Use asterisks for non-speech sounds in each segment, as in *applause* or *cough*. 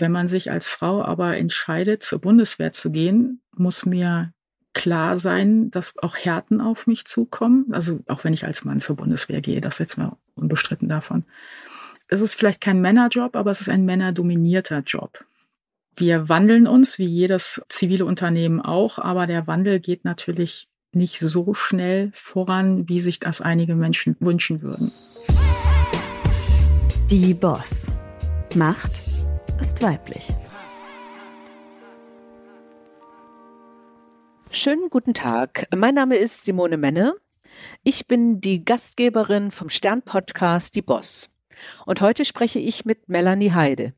Wenn man sich als Frau aber entscheidet, zur Bundeswehr zu gehen, muss mir klar sein, dass auch Härten auf mich zukommen. Also auch wenn ich als Mann zur Bundeswehr gehe, das ist jetzt mal unbestritten davon. Es ist vielleicht kein Männerjob, aber es ist ein männerdominierter Job. Wir wandeln uns, wie jedes zivile Unternehmen auch, aber der Wandel geht natürlich nicht so schnell voran, wie sich das einige Menschen wünschen würden. Die Boss. Macht ist weiblich. Schönen guten Tag. Mein Name ist Simone Menne. Ich bin die Gastgeberin vom Stern-Podcast Die Boss. Und heute spreche ich mit Melanie Heide.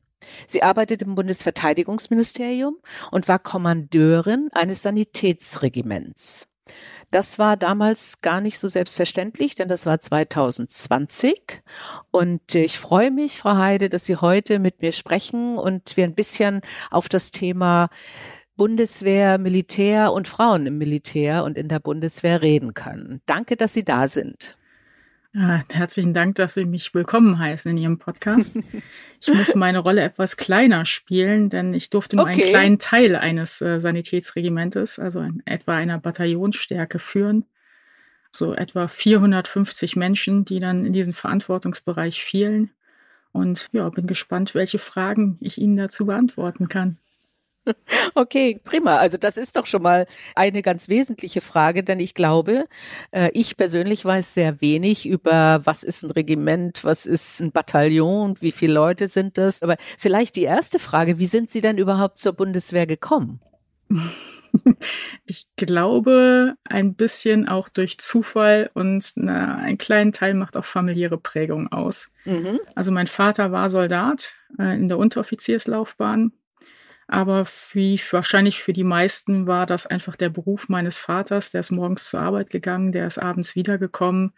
Sie arbeitet im Bundesverteidigungsministerium und war Kommandeurin eines Sanitätsregiments. Das war damals gar nicht so selbstverständlich, denn das war 2020. Und ich freue mich, Frau Heide, dass Sie heute mit mir sprechen und wir ein bisschen auf das Thema Bundeswehr, Militär und Frauen im Militär und in der Bundeswehr reden können. Danke, dass Sie da sind. Ja, herzlichen Dank, dass Sie mich willkommen heißen in Ihrem Podcast. Ich muss *laughs* meine Rolle etwas kleiner spielen, denn ich durfte nur okay. einen kleinen Teil eines äh, Sanitätsregimentes, also in etwa einer Bataillonsstärke führen. So etwa 450 Menschen, die dann in diesen Verantwortungsbereich fielen. Und ja, bin gespannt, welche Fragen ich Ihnen dazu beantworten kann. *laughs* Okay, prima. Also das ist doch schon mal eine ganz wesentliche Frage, denn ich glaube, äh, ich persönlich weiß sehr wenig über, was ist ein Regiment, was ist ein Bataillon, wie viele Leute sind das. Aber vielleicht die erste Frage, wie sind Sie denn überhaupt zur Bundeswehr gekommen? *laughs* Ich glaube, ein bisschen auch durch Zufall und na, ein kleinen Teil macht auch familiäre Prägung aus. Mhm. Also mein Vater war Soldat äh, in der Unteroffizierslaufbahn aber wie wahrscheinlich für die meisten war das einfach der Beruf meines Vaters. Der ist morgens zur Arbeit gegangen, der ist abends wiedergekommen.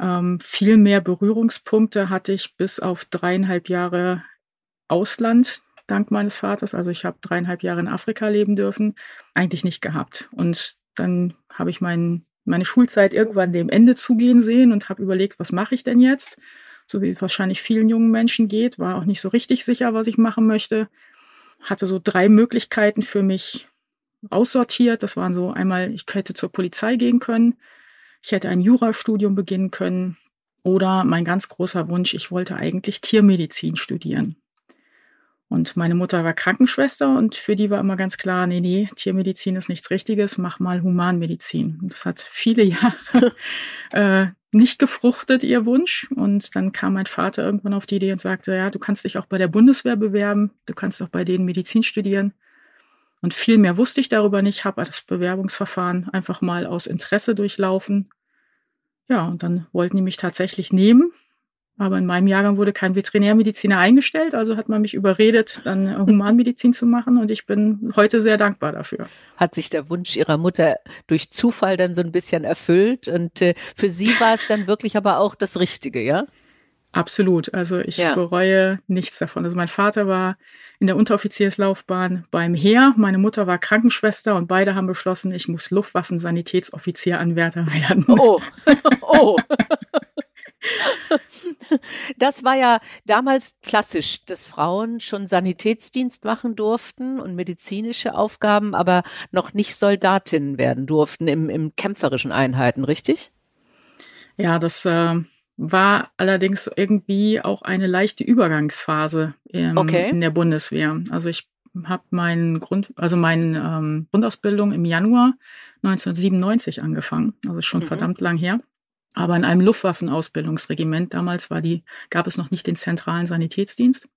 Ähm, viel mehr Berührungspunkte hatte ich bis auf dreieinhalb Jahre Ausland dank meines Vaters. Also ich habe dreieinhalb Jahre in Afrika leben dürfen, eigentlich nicht gehabt. Und dann habe ich mein, meine Schulzeit irgendwann dem Ende zugehen sehen und habe überlegt, was mache ich denn jetzt? So wie wahrscheinlich vielen jungen Menschen geht, war auch nicht so richtig sicher, was ich machen möchte hatte so drei Möglichkeiten für mich aussortiert. Das waren so einmal, ich hätte zur Polizei gehen können, ich hätte ein Jurastudium beginnen können oder mein ganz großer Wunsch, ich wollte eigentlich Tiermedizin studieren. Und meine Mutter war Krankenschwester und für die war immer ganz klar, nee, nee, Tiermedizin ist nichts Richtiges, mach mal Humanmedizin. Und das hat viele *laughs* Jahre äh, nicht gefruchtet, ihr Wunsch. Und dann kam mein Vater irgendwann auf die Idee und sagte, ja, du kannst dich auch bei der Bundeswehr bewerben, du kannst auch bei denen Medizin studieren. Und viel mehr wusste ich darüber nicht, habe das Bewerbungsverfahren einfach mal aus Interesse durchlaufen. Ja, und dann wollten die mich tatsächlich nehmen. Aber in meinem Jahrgang wurde kein Veterinärmediziner eingestellt, also hat man mich überredet, dann Humanmedizin zu machen und ich bin heute sehr dankbar dafür. Hat sich der Wunsch Ihrer Mutter durch Zufall dann so ein bisschen erfüllt und äh, für Sie war es dann wirklich aber auch das Richtige, ja? Absolut. Also ich ja. bereue nichts davon. Also mein Vater war in der Unteroffizierslaufbahn beim Heer, meine Mutter war Krankenschwester und beide haben beschlossen, ich muss Luftwaffensanitätsoffizieranwärter *laughs* werden. Oh, oh. *laughs* Das war ja damals klassisch, dass Frauen schon Sanitätsdienst machen durften und medizinische Aufgaben, aber noch nicht Soldatinnen werden durften im, im kämpferischen Einheiten, richtig? Ja, das äh, war allerdings irgendwie auch eine leichte Übergangsphase ähm, okay. in der Bundeswehr. Also ich habe meinen Grund, also meine ähm, Grundausbildung im Januar 1997 angefangen, also schon mhm. verdammt lang her aber in einem Luftwaffenausbildungsregiment. Damals war die, gab es noch nicht den zentralen Sanitätsdienst.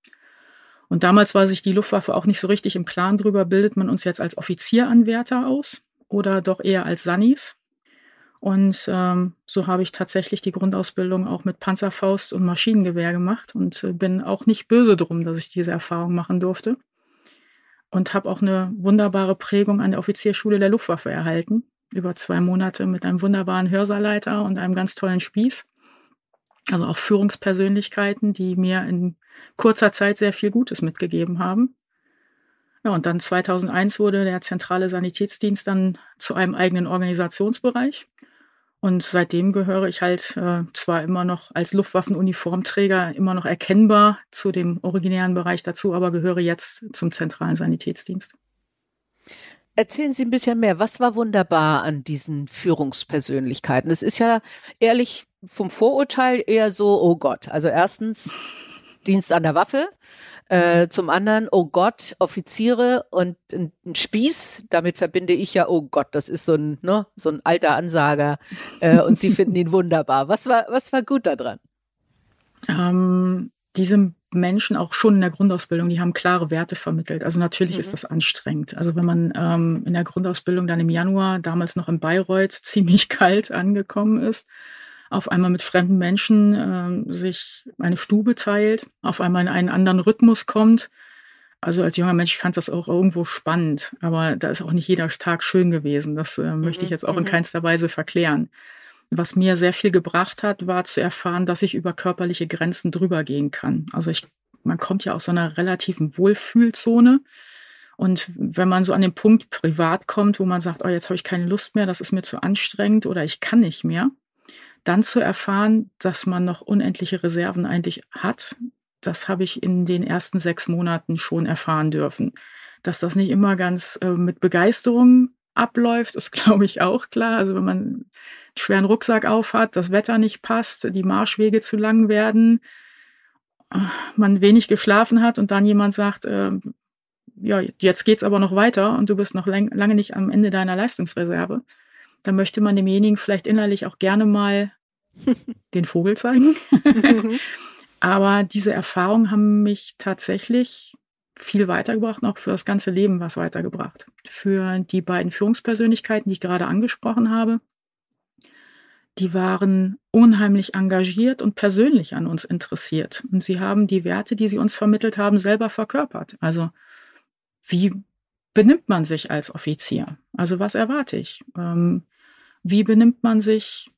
Und damals war sich die Luftwaffe auch nicht so richtig im Klaren drüber, bildet man uns jetzt als Offizieranwärter aus oder doch eher als Sannis. Und ähm, so habe ich tatsächlich die Grundausbildung auch mit Panzerfaust und Maschinengewehr gemacht und äh, bin auch nicht böse drum, dass ich diese Erfahrung machen durfte. Und habe auch eine wunderbare Prägung an der Offizierschule der Luftwaffe erhalten über zwei Monate mit einem wunderbaren Hörsaalleiter und einem ganz tollen Spieß. Also auch Führungspersönlichkeiten, die mir in kurzer Zeit sehr viel Gutes mitgegeben haben. Ja, und dann 2001 wurde der zentrale Sanitätsdienst dann zu einem eigenen Organisationsbereich. Und seitdem gehöre ich halt äh, zwar immer noch als Luftwaffenuniformträger immer noch erkennbar zu dem originären Bereich dazu, aber gehöre jetzt zum zentralen Sanitätsdienst. Erzählen Sie ein bisschen mehr. Was war wunderbar an diesen Führungspersönlichkeiten? Es ist ja ehrlich vom Vorurteil eher so, oh Gott. Also erstens Dienst an der Waffe, äh, zum anderen, oh Gott, Offiziere und ein, ein, Spieß, damit verbinde ich ja, oh Gott, das ist so ein, ne, so ein alter Ansager äh, und sie finden ihn wunderbar. Was war, was war gut daran? Ähm, diese Menschen auch schon in der Grundausbildung, die haben klare Werte vermittelt. Also natürlich mhm. ist das anstrengend. Also wenn man ähm, in der Grundausbildung dann im Januar, damals noch in Bayreuth, *laughs* ziemlich kalt angekommen ist, auf einmal mit fremden Menschen äh, sich eine Stube teilt, auf einmal in einen anderen Rhythmus kommt. Also als junger Mensch fand das auch irgendwo spannend, aber da ist auch nicht jeder Tag schön gewesen. Das äh, möchte ich mhm, jetzt auch in mhm. keinster Weise verklären. Was mir sehr viel gebracht hat, war zu erfahren, dass ich über körperliche Grenzen drüber gehen kann. Also ich, man kommt ja aus so einer relativen Wohlfühlzone. Und wenn man so an den Punkt privat kommt, wo man sagt, oh, jetzt habe ich keine Lust mehr, das ist mir zu anstrengend oder ich kann nicht mehr, dann zu erfahren, dass man noch unendliche Reserven eigentlich hat, das habe ich in den ersten sechs Monaten schon erfahren dürfen. Dass das nicht immer ganz äh, mit Begeisterung abläuft, ist, *laughs* glaube ich, auch klar. Also wenn man schweren Rucksack aufhat, das Wetter nicht passt, die Marschwege zu lang werden, man wenig geschlafen hat und dann jemand sagt, äh, ja, jetzt geht's aber noch weiter und du bist noch lang, lange nicht am Ende deiner Leistungsreserve, da möchte man demjenigen vielleicht innerlich auch gerne mal *laughs* den Vogel zeigen. Mhm. *laughs* Aber diese Erfahrungen haben mich tatsächlich viel weitergebracht, auch für das ganze Leben was weitergebracht. Für die beiden Führungspersönlichkeiten, die ich gerade angesprochen habe, die waren unheimlich engagiert und persönlich an uns interessiert. Und sie haben die Werte, die sie uns vermittelt haben, selber verkörpert. Also wie benimmt man sich als Offizier? Also was erwarte ich? Ähm, wie benimmt man sich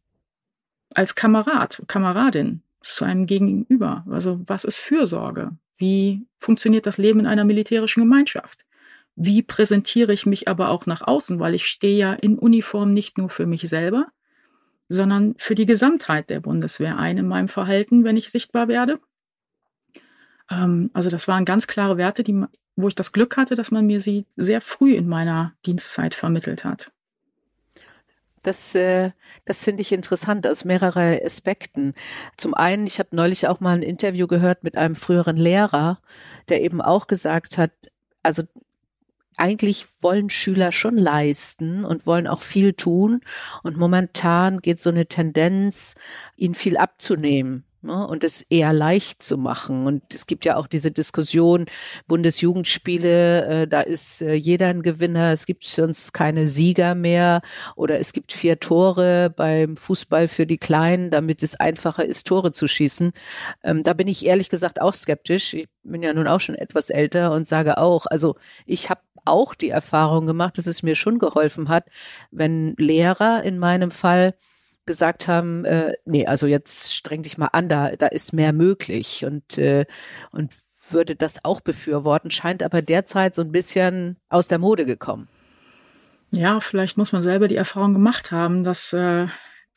als Kamerad, Kameradin zu einem Gegenüber? Also was ist Fürsorge? Wie funktioniert das Leben in einer militärischen Gemeinschaft? Wie präsentiere ich mich aber auch nach außen? Weil ich stehe ja in Uniform nicht nur für mich selber, sondern für die Gesamtheit der Bundeswehr ein in meinem Verhalten, wenn ich sichtbar werde. Ähm, also das waren ganz klare Werte, die, wo ich das Glück hatte, dass man mir sie sehr früh in meiner Dienstzeit vermittelt hat. Das, äh, das finde ich interessant aus mehreren Aspekten. Zum einen, ich habe neulich auch mal ein Interview gehört mit einem früheren Lehrer, der eben auch gesagt hat, also eigentlich wollen Schüler schon leisten und wollen auch viel tun. Und momentan geht so eine Tendenz, ihnen viel abzunehmen ne, und es eher leicht zu machen. Und es gibt ja auch diese Diskussion, Bundesjugendspiele, äh, da ist äh, jeder ein Gewinner, es gibt sonst keine Sieger mehr oder es gibt vier Tore beim Fußball für die Kleinen, damit es einfacher ist, Tore zu schießen. Ähm, da bin ich ehrlich gesagt auch skeptisch. Ich bin ja nun auch schon etwas älter und sage auch, also ich habe auch die Erfahrung gemacht, dass es mir schon geholfen hat, wenn Lehrer in meinem Fall gesagt haben, äh, nee, also jetzt streng dich mal an, da, da ist mehr möglich und, äh, und würde das auch befürworten, scheint aber derzeit so ein bisschen aus der Mode gekommen. Ja, vielleicht muss man selber die Erfahrung gemacht haben, dass äh,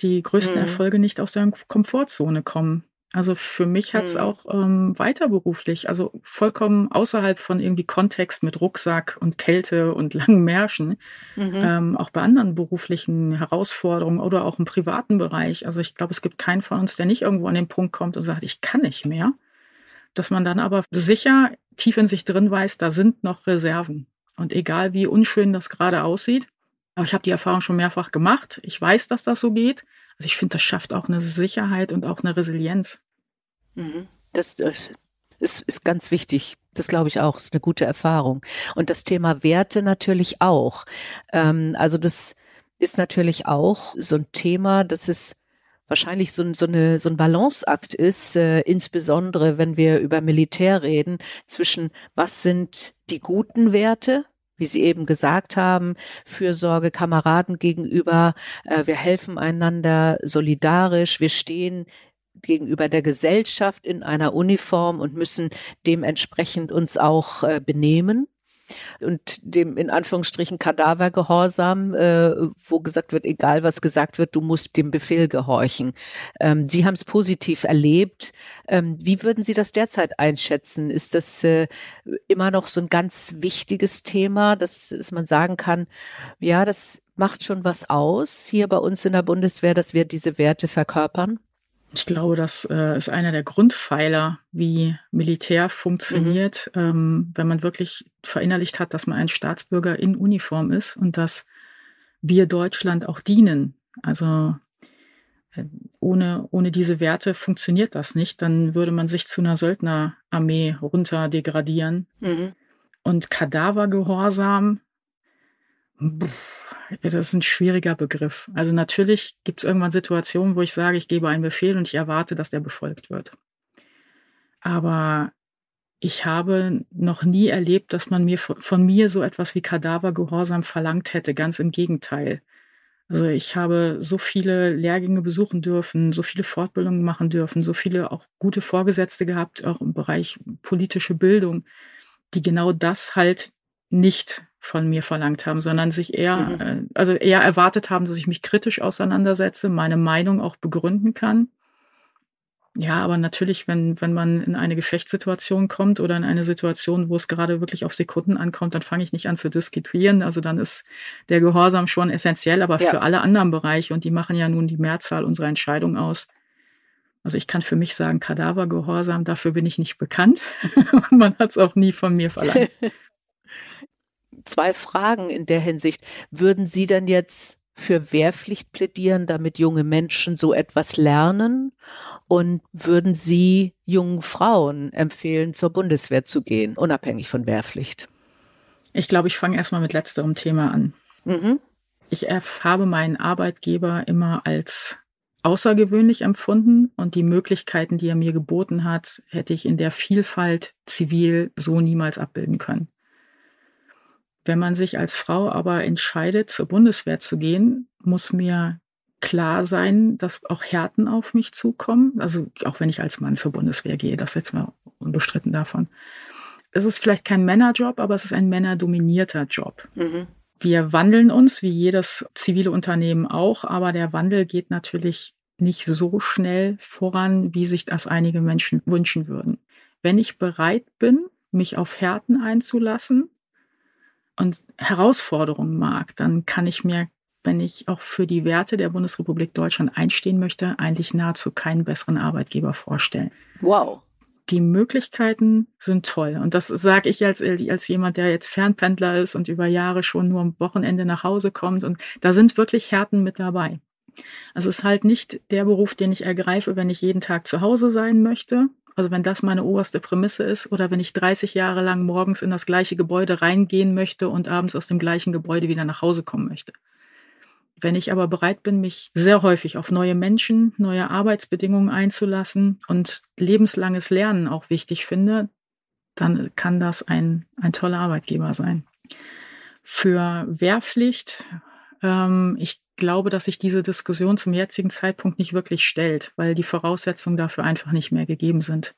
die größten hm. Erfolge nicht aus der Komfortzone kommen. Also für mich hat es mhm. auch ähm, weiterberuflich, also vollkommen außerhalb von irgendwie Kontext mit Rucksack und Kälte und *laughs* langen Märschen, mhm. ähm, auch bei anderen beruflichen Herausforderungen oder auch im privaten Bereich. Also ich glaube, es gibt keinen von uns, der nicht irgendwo an den Punkt kommt und sagt, ich kann nicht mehr. Dass man dann aber sicher tief in sich drin weiß, da sind noch Reserven. Und egal wie unschön das gerade aussieht, aber ich habe die Erfahrung schon mehrfach gemacht. Ich weiß, dass das so geht. Also ich finde, das schafft auch eine Sicherheit und auch eine Resilienz. Das, das ist, ist ganz wichtig. Das glaube ich auch. Ist eine gute Erfahrung. Und das Thema Werte natürlich auch. Ähm, also das ist natürlich auch so ein Thema, das ist wahrscheinlich so, so, eine, so ein Balanceakt ist, äh, insbesondere wenn wir über Militär reden, zwischen was sind die guten Werte, wie Sie eben gesagt haben, Fürsorge Kameraden gegenüber, äh, wir helfen einander solidarisch, wir stehen gegenüber der Gesellschaft in einer Uniform und müssen dementsprechend uns auch äh, benehmen. und dem in Anführungsstrichen Kadavergehorsam, äh, wo gesagt wird, egal was gesagt wird, du musst dem Befehl gehorchen. Ähm, Sie haben es positiv erlebt. Ähm, wie würden Sie das derzeit einschätzen? Ist das äh, immer noch so ein ganz wichtiges Thema, dass, dass man sagen kann, ja, das macht schon was aus hier bei uns in der Bundeswehr, dass wir diese Werte verkörpern? Ich glaube, das äh, ist einer der Grundpfeiler, wie Militär funktioniert, mhm. ähm, wenn man wirklich verinnerlicht hat, dass man ein Staatsbürger in Uniform ist und dass wir Deutschland auch dienen. Also äh, ohne, ohne diese Werte funktioniert das nicht. Dann würde man sich zu einer Söldnerarmee runter degradieren. Mhm. Und Kadavergehorsam, das ist ein schwieriger Begriff. Also natürlich gibt es irgendwann Situationen, wo ich sage, ich gebe einen Befehl und ich erwarte, dass der befolgt wird. Aber ich habe noch nie erlebt, dass man mir von mir so etwas wie Kadavergehorsam verlangt hätte. Ganz im Gegenteil. Also ich habe so viele Lehrgänge besuchen dürfen, so viele Fortbildungen machen dürfen, so viele auch gute Vorgesetzte gehabt, auch im Bereich politische Bildung, die genau das halt nicht von mir verlangt haben, sondern sich eher, mhm. äh, also eher erwartet haben, dass ich mich kritisch auseinandersetze, meine Meinung auch begründen kann. Ja, aber natürlich, wenn, wenn man in eine Gefechtssituation kommt oder in eine Situation, wo es gerade wirklich auf Sekunden ankommt, dann fange ich nicht an zu diskutieren. Also dann ist der Gehorsam schon essentiell, aber ja. für alle anderen Bereiche, und die machen ja nun die Mehrzahl unserer Entscheidungen aus. Also ich kann für mich sagen, Kadavergehorsam, dafür bin ich nicht bekannt. und *laughs* man hat es auch nie von mir verlangt. *laughs* zwei Fragen in der Hinsicht. Würden Sie denn jetzt für Wehrpflicht plädieren, damit junge Menschen so etwas lernen? Und würden Sie jungen Frauen empfehlen, zur Bundeswehr zu gehen, unabhängig von Wehrpflicht? Ich glaube, ich fange erstmal mit letzterem Thema an. Mhm. Ich habe meinen Arbeitgeber immer als außergewöhnlich empfunden und die Möglichkeiten, die er mir geboten hat, hätte ich in der Vielfalt zivil so niemals abbilden können. Wenn man sich als Frau aber entscheidet, zur Bundeswehr zu gehen, muss mir klar sein, dass auch Härten auf mich zukommen. Also auch wenn ich als Mann zur Bundeswehr gehe, das ist jetzt mal unbestritten davon. Es ist vielleicht kein Männerjob, aber es ist ein männerdominierter Job. Mhm. Wir wandeln uns, wie jedes zivile Unternehmen auch, aber der Wandel geht natürlich nicht so schnell voran, wie sich das einige Menschen wünschen würden. Wenn ich bereit bin, mich auf Härten einzulassen, und Herausforderungen mag, dann kann ich mir, wenn ich auch für die Werte der Bundesrepublik Deutschland einstehen möchte, eigentlich nahezu keinen besseren Arbeitgeber vorstellen. Wow. Die Möglichkeiten sind toll. Und das sage ich als, als jemand, der jetzt Fernpendler ist und über Jahre schon nur am Wochenende nach Hause kommt. Und da sind wirklich Härten mit dabei. Also es ist halt nicht der Beruf, den ich ergreife, wenn ich jeden Tag zu Hause sein möchte, also wenn das meine oberste Prämisse ist oder wenn ich 30 Jahre lang morgens in das gleiche Gebäude reingehen möchte und abends aus dem gleichen Gebäude wieder nach Hause kommen möchte. Wenn ich aber bereit bin, mich sehr häufig auf neue Menschen, neue Arbeitsbedingungen einzulassen und lebenslanges Lernen auch wichtig finde, dann kann das ein, ein toller Arbeitgeber sein. Für Wehrpflicht, ähm, ich glaube, dass sich diese Diskussion zum jetzigen Zeitpunkt nicht wirklich stellt, weil die Voraussetzungen dafür einfach nicht mehr gegeben sind.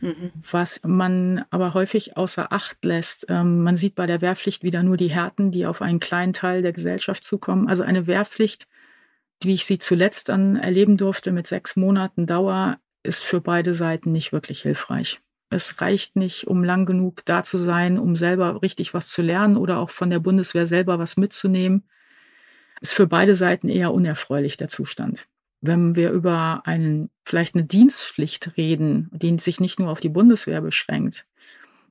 Mhm. Was man aber häufig außer Acht lässt, ähm, man sieht bei der Wehrpflicht wieder nur die Härten, die auf einen kleinen Teil der Gesellschaft zukommen. Also eine Wehrpflicht, wie ich sie zuletzt dann erleben durfte, mit sechs Monaten Dauer, ist für beide Seiten nicht wirklich hilfreich. Es reicht nicht, um lang genug da zu sein, um selber richtig was zu lernen oder auch von der Bundeswehr selber was mitzunehmen ist für beide Seiten eher unerfreulich der Zustand. Wenn wir über einen, vielleicht eine Dienstpflicht reden, die sich nicht nur auf die Bundeswehr beschränkt,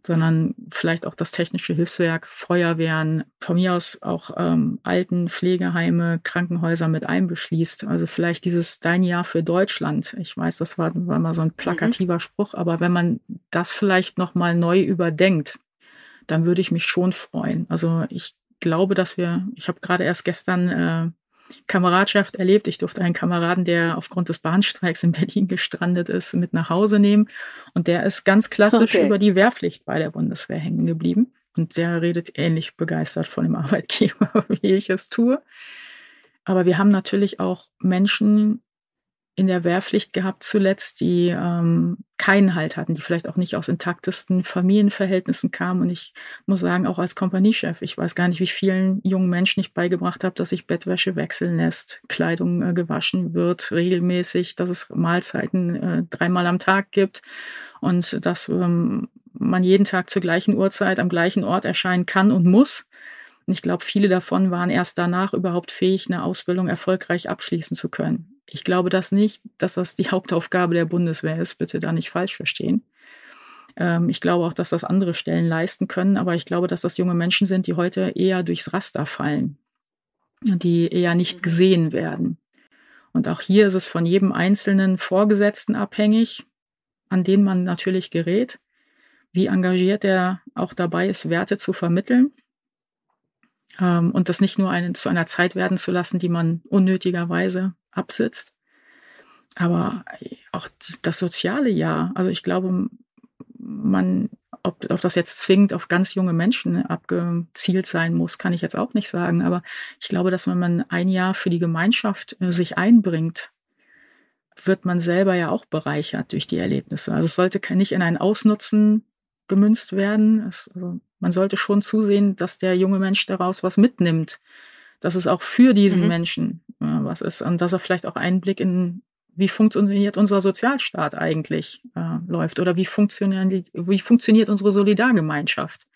sondern vielleicht auch das technische Hilfswerk, Feuerwehren, von mir aus auch ähm, Alten, Pflegeheime, Krankenhäuser mit einbeschließt. Also vielleicht dieses Dein Jahr für Deutschland. Ich weiß, das war, war mal so ein plakativer mhm. Spruch, aber wenn man das vielleicht nochmal neu überdenkt, dann würde ich mich schon freuen. Also ich glaube, dass wir, ich habe gerade erst gestern äh, Kameradschaft erlebt. Ich durfte einen Kameraden, der aufgrund des Bahnstreiks in Berlin gestrandet ist, mit nach Hause nehmen. Und der ist ganz klassisch okay. über die Wehrpflicht bei der Bundeswehr hängen geblieben. Und der redet ähnlich begeistert von dem *laughs* Arbeitgeber, wie ich es tue. Aber wir haben natürlich auch Menschen, in der Wehrpflicht gehabt zuletzt, die ähm, keinen Halt hatten, die vielleicht auch nicht aus intaktesten Familienverhältnissen kamen. Und ich muss sagen, auch als Kompaniechef, ich weiß gar nicht, wie vielen jungen Menschen ich beigebracht habe, dass sich Bettwäsche wechseln lässt, Kleidung äh, gewaschen wird regelmäßig, dass es Mahlzeiten äh, dreimal am Tag gibt und dass ähm, man jeden Tag zur gleichen Uhrzeit am gleichen Ort erscheinen kann und muss. Ich glaube, viele davon waren erst danach überhaupt fähig, eine Ausbildung erfolgreich abschließen zu können. Ich glaube das nicht, dass das die *laughs* Hauptaufgabe der Bundeswehr ist. Bitte da nicht falsch verstehen. Ähm, ich glaube auch, dass das andere Stellen leisten können, aber ich glaube, dass das junge Menschen sind, die heute eher durchs Raster fallen und die eher nicht mhm. gesehen werden. Und auch hier ist es von jedem einzelnen Vorgesetzten abhängig, an den man natürlich gerät, wie engagiert er auch dabei ist, Werte zu vermitteln ähm, und das nicht nur eine, zu einer Zeit werden zu lassen, die man unnötigerweise absitzt. Aber auch das soziale Jahr, also ich glaube, man, ob, ob das jetzt zwingend auf ganz junge Menschen abgezielt sein muss, kann ich jetzt auch nicht sagen. Aber ich glaube, dass wenn man ein Jahr für die Gemeinschaft äh, sich einbringt, wird man selber ja auch bereichert durch die Erlebnisse. Also es sollte nicht in ein Ausnutzen gemünzt werden. Es, also man sollte schon zusehen, dass der junge Mensch daraus was mitnimmt, dass es auch für diesen mhm. Menschen äh, was ist und dass er vielleicht auch Einblick in wie funktioniert unser Sozialstaat eigentlich äh, läuft oder wie funktionieren die, wie funktioniert unsere Solidargemeinschaft.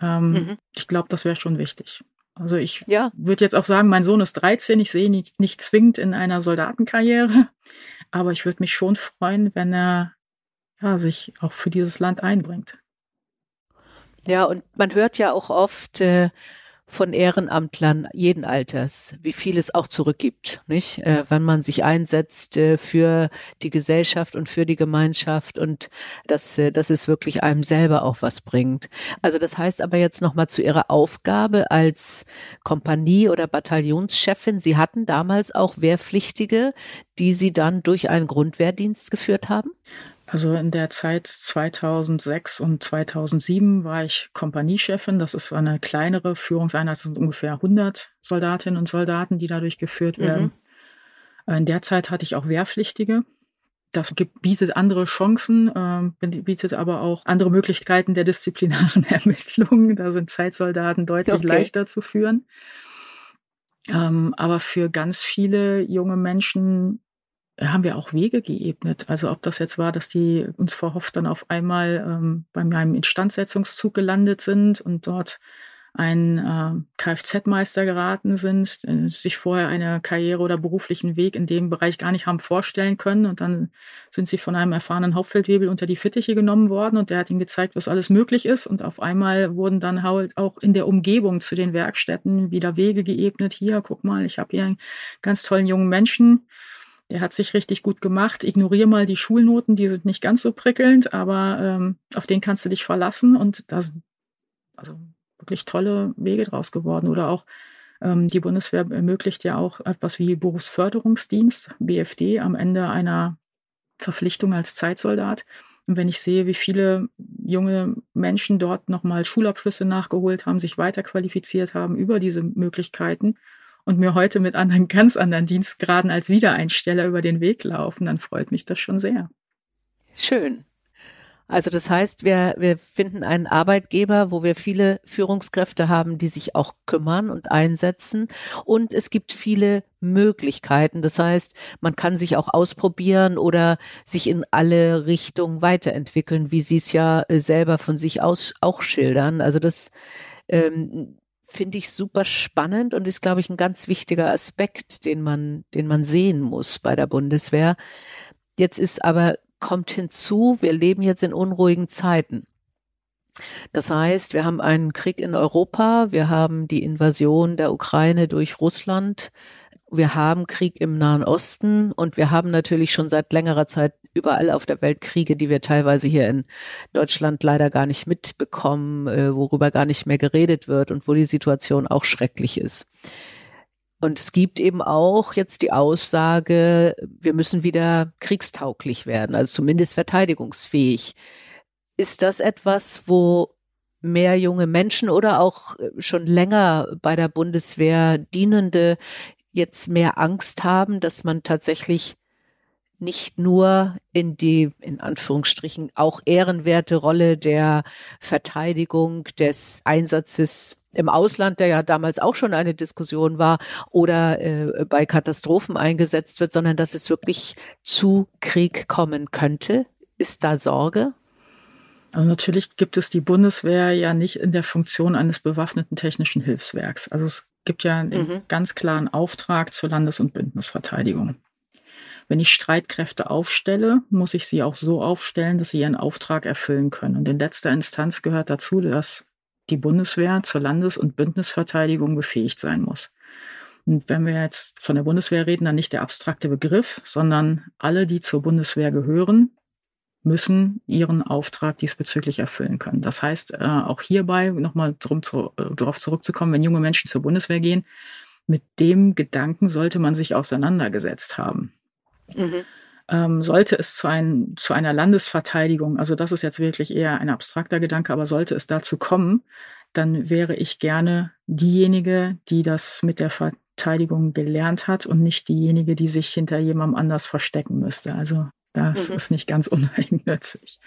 Ähm, mhm. Ich glaube, das wäre schon wichtig. Also ich ja. würde jetzt auch sagen, mein Sohn ist 13, ich sehe ihn nicht, nicht zwingend in einer Soldatenkarriere, *laughs* aber ich würde mich schon freuen, wenn er ja, sich auch für dieses Land einbringt. Ja, und man hört ja auch oft äh, von Ehrenamtlern jeden Alters, wie viel es auch zurückgibt, nicht? Äh, wenn man sich einsetzt äh, für die Gesellschaft und für die Gemeinschaft und dass, äh, dass es wirklich einem selber auch was bringt. Also das heißt aber jetzt nochmal zu Ihrer Aufgabe als Kompanie- oder Bataillonschefin. Sie hatten damals auch Wehrpflichtige, die Sie dann durch einen Grundwehrdienst geführt haben? Also in der Zeit 2006 und 2007 war ich Kompaniechefin. Das ist eine kleinere Führungseinheit. Das sind ungefähr 100 Soldatinnen und Soldaten, die dadurch geführt mhm. werden. Mhm. In der Zeit hatte ich auch Wehrpflichtige. Das gibt, bietet andere Chancen, äh, bietet aber auch andere Möglichkeiten der disziplinaren *laughs* Ermittlungen. Da sind Zeitsoldaten deutlich okay. leichter zu führen. Ähm, aber für ganz viele junge Menschen haben wir auch Wege geebnet. Also ob das jetzt war, dass die uns verhofft dann auf einmal ähm, bei meinem Instandsetzungszug gelandet sind und dort ein äh, Kfz-Meister geraten sind, äh, sich vorher eine Karriere oder beruflichen Weg in dem Bereich gar nicht haben vorstellen können. Und dann sind sie von einem erfahrenen Hauptfeldwebel unter die Fittiche genommen worden und der hat ihnen gezeigt, was alles möglich ist. Und auf einmal wurden dann halt auch in der Umgebung zu den Werkstätten wieder Wege geebnet. Hier, guck mal, ich habe hier einen ganz tollen jungen Menschen der hat sich richtig gut gemacht. Ignoriere mal die Schulnoten, die sind nicht ganz so prickelnd, aber ähm, auf den kannst du dich verlassen und da sind also wirklich tolle Wege draus geworden. Oder auch ähm, die Bundeswehr ermöglicht ja auch etwas wie Berufsförderungsdienst, BFD, am Ende einer Verpflichtung als Zeitsoldat. Und wenn ich sehe, wie viele junge Menschen dort nochmal Schulabschlüsse nachgeholt haben, sich weiterqualifiziert haben über diese Möglichkeiten und mir heute mit anderen ganz anderen Dienstgraden als Wiedereinsteller über den Weg laufen, dann freut mich das schon sehr. Schön. Also das heißt, wir, wir finden einen Arbeitgeber, wo wir viele Führungskräfte haben, die sich auch kümmern und einsetzen. Und es gibt viele Möglichkeiten. Das heißt, man kann sich auch ausprobieren oder sich in alle Richtungen weiterentwickeln, wie Sie es ja äh, selber von sich aus auch schildern. Also das ähm, finde ich super spannend und ist, glaube ich, ein ganz wichtiger Aspekt, den man, den man sehen muss bei der Bundeswehr. Jetzt ist aber, kommt hinzu, wir leben jetzt in unruhigen Zeiten. Das heißt, wir haben einen Krieg in Europa, wir haben die Invasion der Ukraine durch Russland, wir haben Krieg im Nahen Osten und wir haben natürlich schon seit längerer Zeit überall auf der Welt Kriege, die wir teilweise hier in Deutschland leider gar nicht mitbekommen, äh, worüber gar nicht mehr geredet wird und wo die Situation auch schrecklich ist. Und es gibt eben auch jetzt die Aussage, wir müssen wieder kriegstauglich werden, also zumindest verteidigungsfähig. Ist das etwas, wo mehr junge Menschen oder auch äh, schon länger bei der Bundeswehr dienende jetzt mehr Angst haben, dass man tatsächlich nicht nur in die, in Anführungsstrichen, auch ehrenwerte Rolle der Verteidigung des Einsatzes im Ausland, der ja damals auch schon eine Diskussion war, oder äh, bei Katastrophen eingesetzt wird, sondern dass es wirklich zu Krieg kommen könnte. Ist da Sorge? Also natürlich gibt es die Bundeswehr ja nicht in der Funktion eines bewaffneten technischen Hilfswerks. Also es gibt ja einen mhm. ganz klaren Auftrag zur Landes- und Bündnisverteidigung. Wenn ich Streitkräfte aufstelle, muss ich sie auch so aufstellen, dass sie ihren Auftrag erfüllen können. Und in letzter Instanz gehört dazu, dass die Bundeswehr zur Landes- und Bündnisverteidigung befähigt sein muss. Und wenn wir jetzt von der Bundeswehr reden, dann nicht der abstrakte Begriff, sondern alle, die zur Bundeswehr gehören, müssen ihren Auftrag diesbezüglich erfüllen können. Das heißt, äh, auch hierbei nochmal zu, äh, darauf zurückzukommen, wenn junge Menschen zur Bundeswehr gehen, mit dem Gedanken sollte man sich auseinandergesetzt haben. Mhm. Ähm, sollte es zu, ein, zu einer Landesverteidigung, also das ist jetzt wirklich eher ein abstrakter Gedanke, aber sollte es dazu kommen, dann wäre ich gerne diejenige, die das mit der Verteidigung gelernt hat und nicht diejenige, die sich hinter jemandem anders verstecken müsste. Also das mhm. ist nicht ganz *laughs* uneigennützig.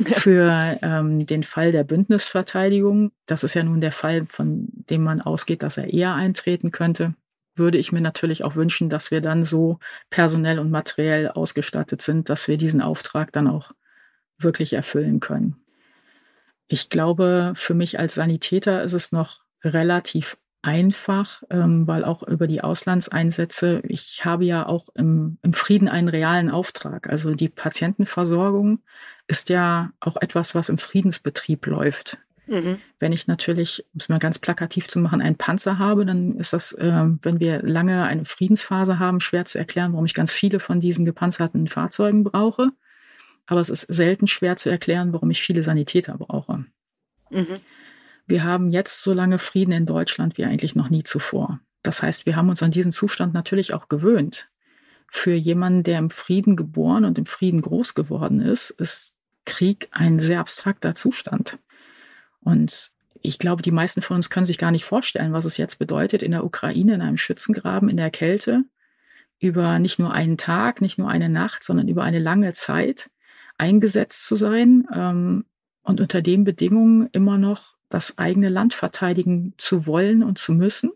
Für ähm, den Fall der Bündnisverteidigung, das ist ja nun der Fall, von dem man ausgeht, dass er eher eintreten könnte, würde ich mir natürlich auch wünschen, dass wir dann so personell und materiell ausgestattet sind, dass wir diesen Auftrag dann auch wirklich erfüllen können. Ich glaube, für mich als Sanitäter ist es noch relativ einfach, ähm, weil auch über die Auslandseinsätze, ich habe ja auch im, im Frieden einen realen Auftrag. Also die Patientenversorgung ist ja auch etwas, was im Friedensbetrieb läuft. Mhm. Wenn ich natürlich, um es mal ganz plakativ zu machen, einen Panzer habe, dann ist das, äh, wenn wir lange eine Friedensphase haben, schwer zu erklären, warum ich ganz viele von diesen gepanzerten Fahrzeugen brauche. Aber es ist selten schwer zu erklären, warum ich viele Sanitäter brauche. Mhm. Wir haben jetzt so lange Frieden in Deutschland wie eigentlich noch nie zuvor. Das heißt, wir haben uns an diesen Zustand natürlich auch gewöhnt. Für jemanden, der im Frieden geboren und im Frieden groß geworden ist, ist Krieg ein sehr abstrakter Zustand. Und ich glaube, die meisten von uns können sich gar nicht vorstellen, was es jetzt bedeutet, in der Ukraine, in einem Schützengraben, in der Kälte, über nicht nur einen Tag, nicht nur eine Nacht, sondern über eine lange Zeit eingesetzt zu sein ähm, und unter den Bedingungen immer noch das eigene Land verteidigen zu wollen und zu müssen.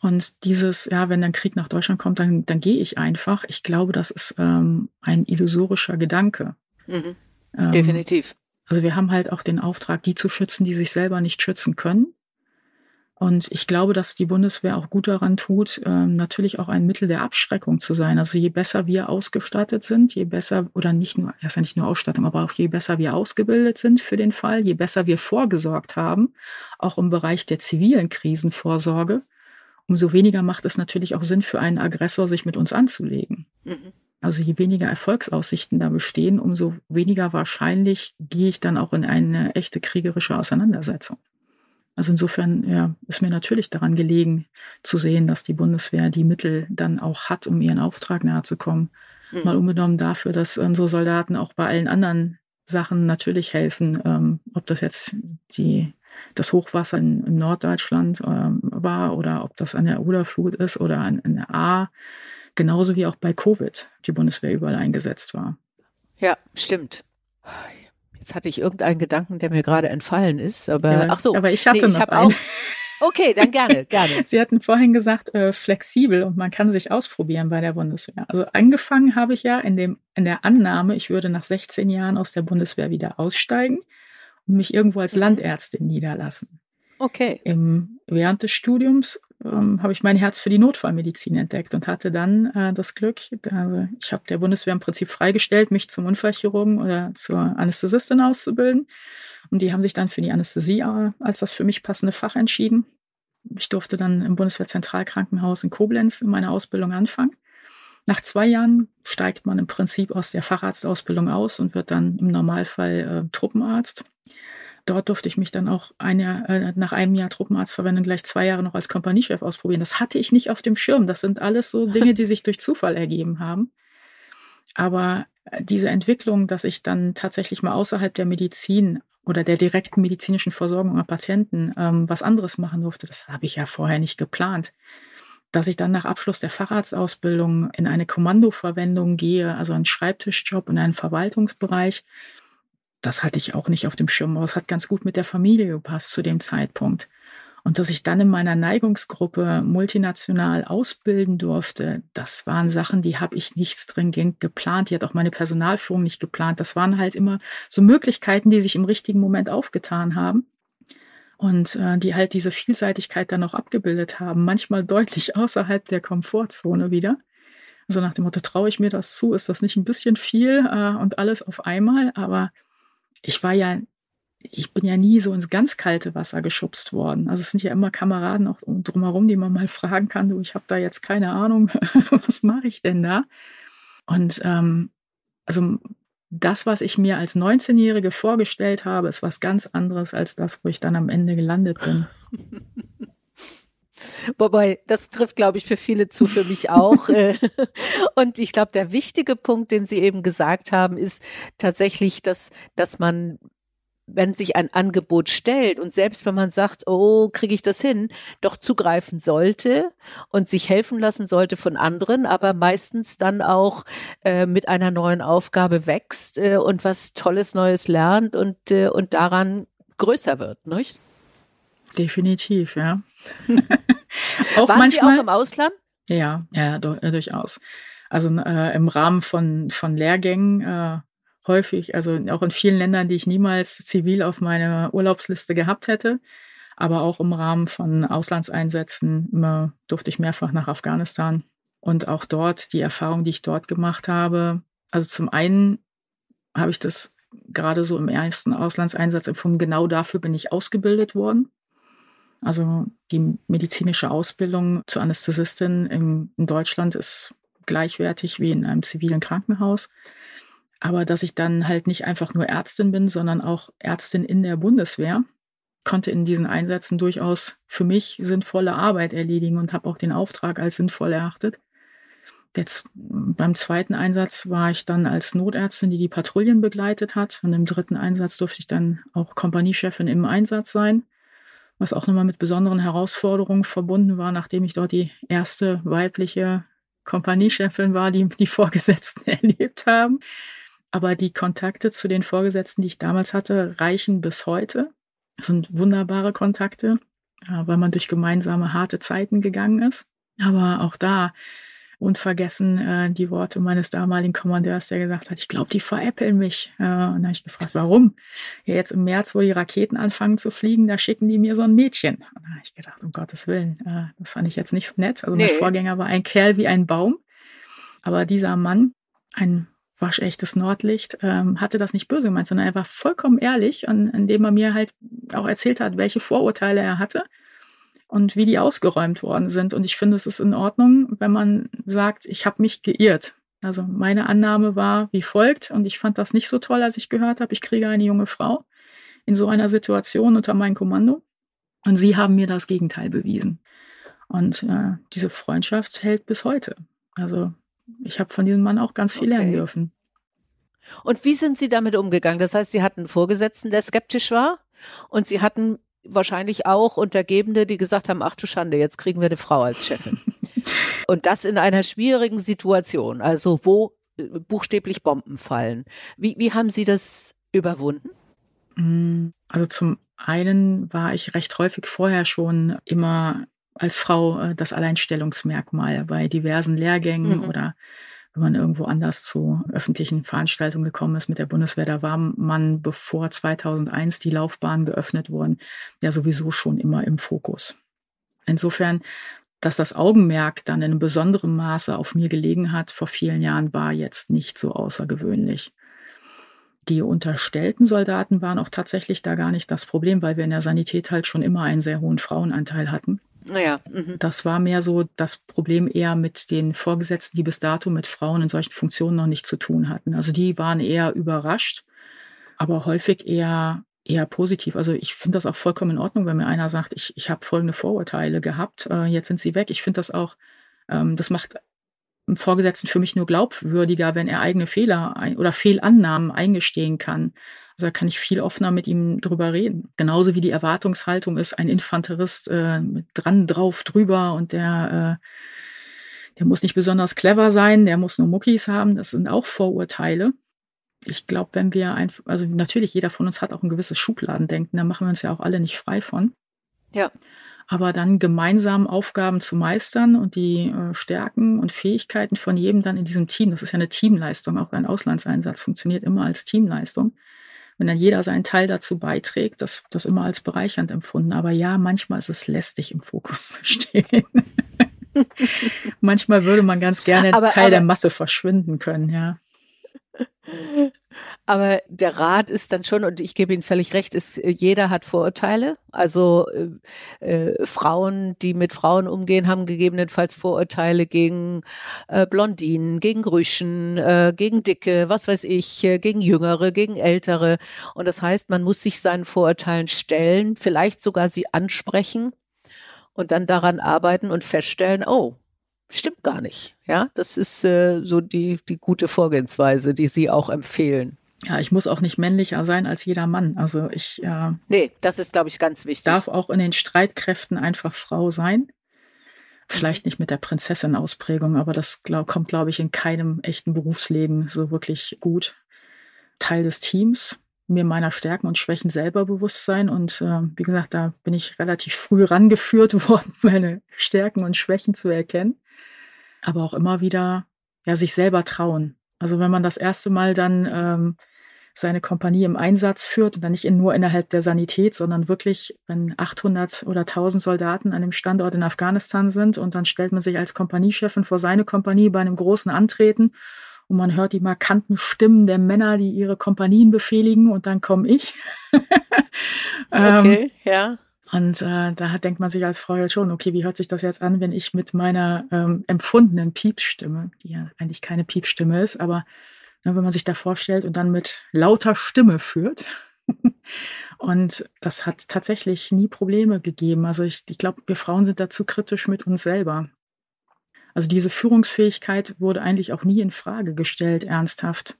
Und dieses, ja, wenn dann Krieg nach Deutschland kommt, dann, dann gehe ich einfach. Ich glaube, das ist ähm, ein illusorischer Gedanke. Mhm. Ähm, Definitiv. Also wir haben halt auch den Auftrag, die zu schützen, die sich selber nicht schützen können. Und ich glaube, dass die Bundeswehr auch gut daran tut, ähm, natürlich auch ein Mittel der Abschreckung zu sein. Also je besser wir ausgestattet sind, je besser, oder nicht nur, erst ja nicht nur Ausstattung, aber auch je besser wir ausgebildet sind für den Fall, je besser wir vorgesorgt haben, auch im Bereich der zivilen Krisenvorsorge, umso weniger macht es natürlich auch Sinn für einen Aggressor, sich mit uns anzulegen. Mhm. Also je weniger Erfolgsaussichten da bestehen, umso weniger wahrscheinlich gehe ich dann auch in eine echte kriegerische Auseinandersetzung. Also insofern ja, ist mir natürlich daran gelegen zu sehen, dass die Bundeswehr die Mittel dann auch hat, um ihren Auftrag nahezukommen. Mhm. Mal unbenommen dafür, dass unsere Soldaten auch bei allen anderen Sachen natürlich helfen, ähm, ob das jetzt die, das Hochwasser in, in Norddeutschland ähm, war oder ob das an der Oderflut ist oder an, an der A, genauso wie auch bei Covid die Bundeswehr überall eingesetzt war. Ja, stimmt. Jetzt hatte ich irgendeinen Gedanken, der mir gerade entfallen ist, aber ja, ach so. Aber ich hatte nee, ich noch einen. Auch, okay, dann gerne, *laughs* gerne. Sie hatten vorhin gesagt, äh, flexibel und man kann sich ausprobieren bei der Bundeswehr. Also angefangen habe ich ja in, dem, in der Annahme, ich würde nach 16 Jahren aus der Bundeswehr wieder aussteigen und mich irgendwo als mhm. Landärztin niederlassen. Okay. Im, während des Studiums ähm, habe ich mein Herz für die Notfallmedizin entdeckt und hatte dann äh, das Glück, also ich habe der Bundeswehr im Prinzip freigestellt, mich zum Unfallchirurgen oder zur Anästhesistin auszubilden. Und die haben sich dann für die Anästhesie äh, als das für mich passende Fach entschieden. Ich durfte dann im Bundeswehrzentralkrankenhaus in Koblenz in meiner Ausbildung anfangen. Nach zwei Jahren steigt man im Prinzip aus der Facharztausbildung aus und wird dann im Normalfall äh, Truppenarzt. Dort durfte ich mich dann auch ein Jahr, äh, nach einem Jahr Truppenarztverwendung gleich zwei Jahre noch als Kompaniechef ausprobieren. Das hatte ich nicht auf dem Schirm. Das sind alles so Dinge, *laughs* die sich durch Zufall ergeben haben. Aber äh, diese Entwicklung, dass ich dann tatsächlich mal außerhalb der Medizin oder der direkten medizinischen Versorgung an Patienten ähm, was anderes machen durfte, das habe ich ja vorher nicht geplant. dass ich dann nach Abschluss der Facharztausbildung in eine Kommandoverwendung gehe, also einen Schreibtischjob in einen Verwaltungsbereich, das hatte ich auch nicht auf dem Schirm, aber es hat ganz gut mit der Familie gepasst zu dem Zeitpunkt. Und dass ich dann in meiner Neigungsgruppe multinational ausbilden durfte, das waren Sachen, die habe ich nicht stringent geplant. Die hat auch meine Personalführung nicht geplant. Das waren halt immer so Möglichkeiten, die sich im richtigen Moment aufgetan haben und äh, die halt diese Vielseitigkeit dann auch abgebildet haben. Manchmal deutlich *laughs* außerhalb der Komfortzone wieder. Also nach dem Motto, traue ich mir das zu? Ist das nicht ein bisschen viel äh, und alles auf einmal? Aber ich war ja ich bin ja nie so ins ganz kalte Wasser geschubst worden. Also es sind ja immer Kameraden auch drumherum, die man mal fragen kann, du, ich habe da jetzt keine Ahnung, *laughs* was mache ich denn da? Und ähm, also das, was ich mir als 19-Jährige vorgestellt habe, ist was ganz anderes als das, wo ich dann am Ende gelandet bin. *laughs* Wobei, das trifft, glaube ich, für viele zu, für mich auch. *laughs* Äh, und ich glaube, der wichtige Punkt, den Sie eben gesagt haben, ist tatsächlich, dass, dass man wenn sich ein Angebot stellt und selbst wenn man sagt, oh, kriege ich das hin, doch zugreifen sollte und sich helfen lassen sollte von anderen, aber meistens dann auch äh, mit einer neuen Aufgabe wächst äh, und was Tolles Neues lernt und, äh, und daran größer wird, nicht? Definitiv, ja. *laughs* auch Waren manchmal, Sie auch im Ausland? Ja, ja, durchaus. Also äh, im Rahmen von, von Lehrgängen äh, häufig, also auch in vielen Ländern, die ich niemals zivil auf meiner Urlaubsliste gehabt hätte. Aber auch im Rahmen von Auslandseinsätzen immer durfte ich mehrfach nach Afghanistan. Und auch dort, die Erfahrung, die ich dort gemacht habe, also zum einen habe ich das gerade so im ersten Auslandseinsatz empfunden, genau dafür bin ich ausgebildet worden. Also die medizinische Ausbildung zur Anästhesistin in, in Deutschland ist gleichwertig wie in einem zivilen Krankenhaus aber dass ich dann halt nicht einfach nur Ärztin bin, sondern auch Ärztin in der Bundeswehr, konnte in diesen Einsätzen durchaus für mich sinnvolle Arbeit erledigen und habe auch den Auftrag als sinnvoll erachtet. Jetzt beim zweiten Einsatz war ich dann als Notärztin, die die Patrouillen begleitet hat. Und im dritten Einsatz durfte ich dann auch Kompaniechefin im Einsatz sein, was auch nochmal mit besonderen Herausforderungen verbunden war, nachdem ich dort die erste weibliche Kompaniechefin war, die die Vorgesetzten *laughs* erlebt haben. Aber die Kontakte zu den Vorgesetzten, die ich damals hatte, reichen bis heute. Das sind wunderbare Kontakte, weil man durch gemeinsame harte Zeiten gegangen ist. Aber auch da unvergessen äh, die Worte meines damaligen Kommandeurs, der gesagt hat, ich glaube, die veräppeln mich. Äh, und dann habe ich gefragt, warum? Ja, jetzt im März, wo die Raketen anfangen zu fliegen, da schicken die mir so ein Mädchen. Und dann habe ich gedacht, um Gottes Willen, äh, das fand ich jetzt nicht so nett. Also nee. mein Vorgänger war ein Kerl wie ein Baum. Aber dieser Mann, ein waschechtes Nordlicht, ähm, hatte das nicht böse gemeint, sondern er war vollkommen ehrlich, und, indem er mir halt auch erzählt hat, welche Vorurteile er hatte und wie die ausgeräumt worden sind. Und ich finde, es ist in Ordnung, wenn man sagt, ich habe mich geirrt. Also meine Annahme war wie folgt, und ich fand das nicht so toll, als ich gehört habe, ich kriege eine junge Frau in so einer Situation unter mein Kommando. Und sie haben mir das Gegenteil bewiesen. Und äh, diese Freundschaft hält bis heute. Also ich habe von diesem Mann auch ganz viel okay. lernen dürfen. Und wie sind Sie damit umgegangen? Das heißt, Sie hatten einen Vorgesetzten, der skeptisch war und Sie hatten wahrscheinlich auch Untergebene, die gesagt haben, ach du Schande, jetzt kriegen wir eine Frau als Chefin. *laughs* und das in einer schwierigen Situation, also wo äh, buchstäblich Bomben fallen. Wie, wie haben Sie das überwunden? Mm, also zum einen war ich recht häufig vorher schon immer als Frau äh, das Alleinstellungsmerkmal bei diversen Lehrgängen mhm. oder wenn man irgendwo anders zu öffentlichen Veranstaltungen gekommen ist mit der Bundeswehr, da war man, bevor 2001 die Laufbahn geöffnet wurden, ja sowieso schon immer im Fokus. Insofern, dass das Augenmerk dann in einem besonderen Maße auf mir gelegen hat vor vielen Jahren, war jetzt nicht so außergewöhnlich. Die unterstellten Soldaten waren auch tatsächlich da gar nicht das Problem, weil wir in der Sanität halt schon immer einen sehr hohen Frauenanteil hatten. Naja. Mhm. Das war mehr so das Problem eher mit den Vorgesetzten, die bis dato mit Frauen in solchen Funktionen noch nicht zu tun hatten. Also die waren eher überrascht, aber häufig eher eher positiv. Also ich finde das auch vollkommen in Ordnung, wenn mir einer sagt, ich, ich habe folgende Vorurteile gehabt, äh, jetzt sind sie weg. Ich finde das auch, ähm, das macht einen Vorgesetzten für mich nur glaubwürdiger, wenn er eigene Fehler ein oder Fehlannahmen eingestehen kann. Also da kann ich viel offener mit ihm drüber reden. Genauso wie die Erwartungshaltung ist, ein Infanterist äh, mit dran, drauf, drüber und der, äh, der muss nicht besonders clever sein, der muss nur Muckis haben. Das sind auch Vorurteile. Ich glaube, wenn wir einfach, also natürlich jeder von uns hat auch ein gewisses Schubladendenken, da machen wir uns ja auch alle nicht frei von. Ja aber dann gemeinsam Aufgaben zu meistern und die äh, Stärken und Fähigkeiten von jedem dann in diesem Team, das ist ja eine Teamleistung, auch ein Auslandseinsatz funktioniert immer als Teamleistung. Wenn dann jeder seinen Teil dazu beiträgt, das das immer als bereichernd empfunden. Aber ja, manchmal ist es lästig, im Fokus zu *laughs* stehen. manchmal würde man ganz gerne aber, Teil aber, der Masse verschwinden können, ja. *laughs* Aber der Rat ist dann schon, und ich gebe Ihnen völlig recht, ist, äh, jeder hat Vorurteile. Also äh, äh, Frauen, die mit Frauen umgehen, haben gegebenenfalls Vorurteile gegen äh, Blondinen, gegen Rüschen, äh, gegen Dicke, was weiß ich, äh, gegen Jüngere, gegen Ältere. Und das heißt, man muss sich seinen Vorurteilen stellen, vielleicht sogar sie ansprechen und dann daran arbeiten und feststellen, oh, stimmt gar nicht. Ja, das ist äh, so die, die gute Vorgehensweise, die Sie auch empfehlen. Ja, ich muss auch nicht männlicher sein als jeder Mann. Also ich. Äh, nee, das ist, glaube ich, ganz wichtig. Darf auch in den Streitkräften einfach Frau sein. Vielleicht nicht mit der Prinzessin-Ausprägung, aber das glaub, kommt, glaube ich, in keinem echten Berufsleben so wirklich gut. Teil des Teams, mir meiner Stärken und Schwächen selber bewusst sein. Und äh, wie gesagt, da bin ich relativ früh rangeführt *laughs* worden, meine Stärken und Schwächen zu erkennen aber auch immer wieder ja sich selber trauen. Also wenn man das erste Mal dann ähm, seine Kompanie im Einsatz führt und dann nicht in, nur innerhalb der Sanität, sondern wirklich, wenn 800 oder 1000 Soldaten an einem Standort in Afghanistan sind und dann stellt man sich als Kompaniechefin vor seine Kompanie bei einem großen Antreten und man hört die markanten Stimmen der Männer, die ihre Kompanien befehligen und dann komme ich. *laughs* okay, ähm, ja. Und äh, da denkt man sich als Frau jetzt schon, okay, wie hört sich das jetzt an, wenn ich mit meiner ähm, empfundenen Piepsstimme, die ja eigentlich keine Piepsstimme ist, aber wenn man sich da vorstellt und dann mit lauter Stimme führt. *laughs* und das hat tatsächlich nie Probleme gegeben. Also ich, ich glaube, wir Frauen sind dazu kritisch mit uns selber. Also diese Führungsfähigkeit wurde eigentlich auch nie in Frage gestellt, ernsthaft.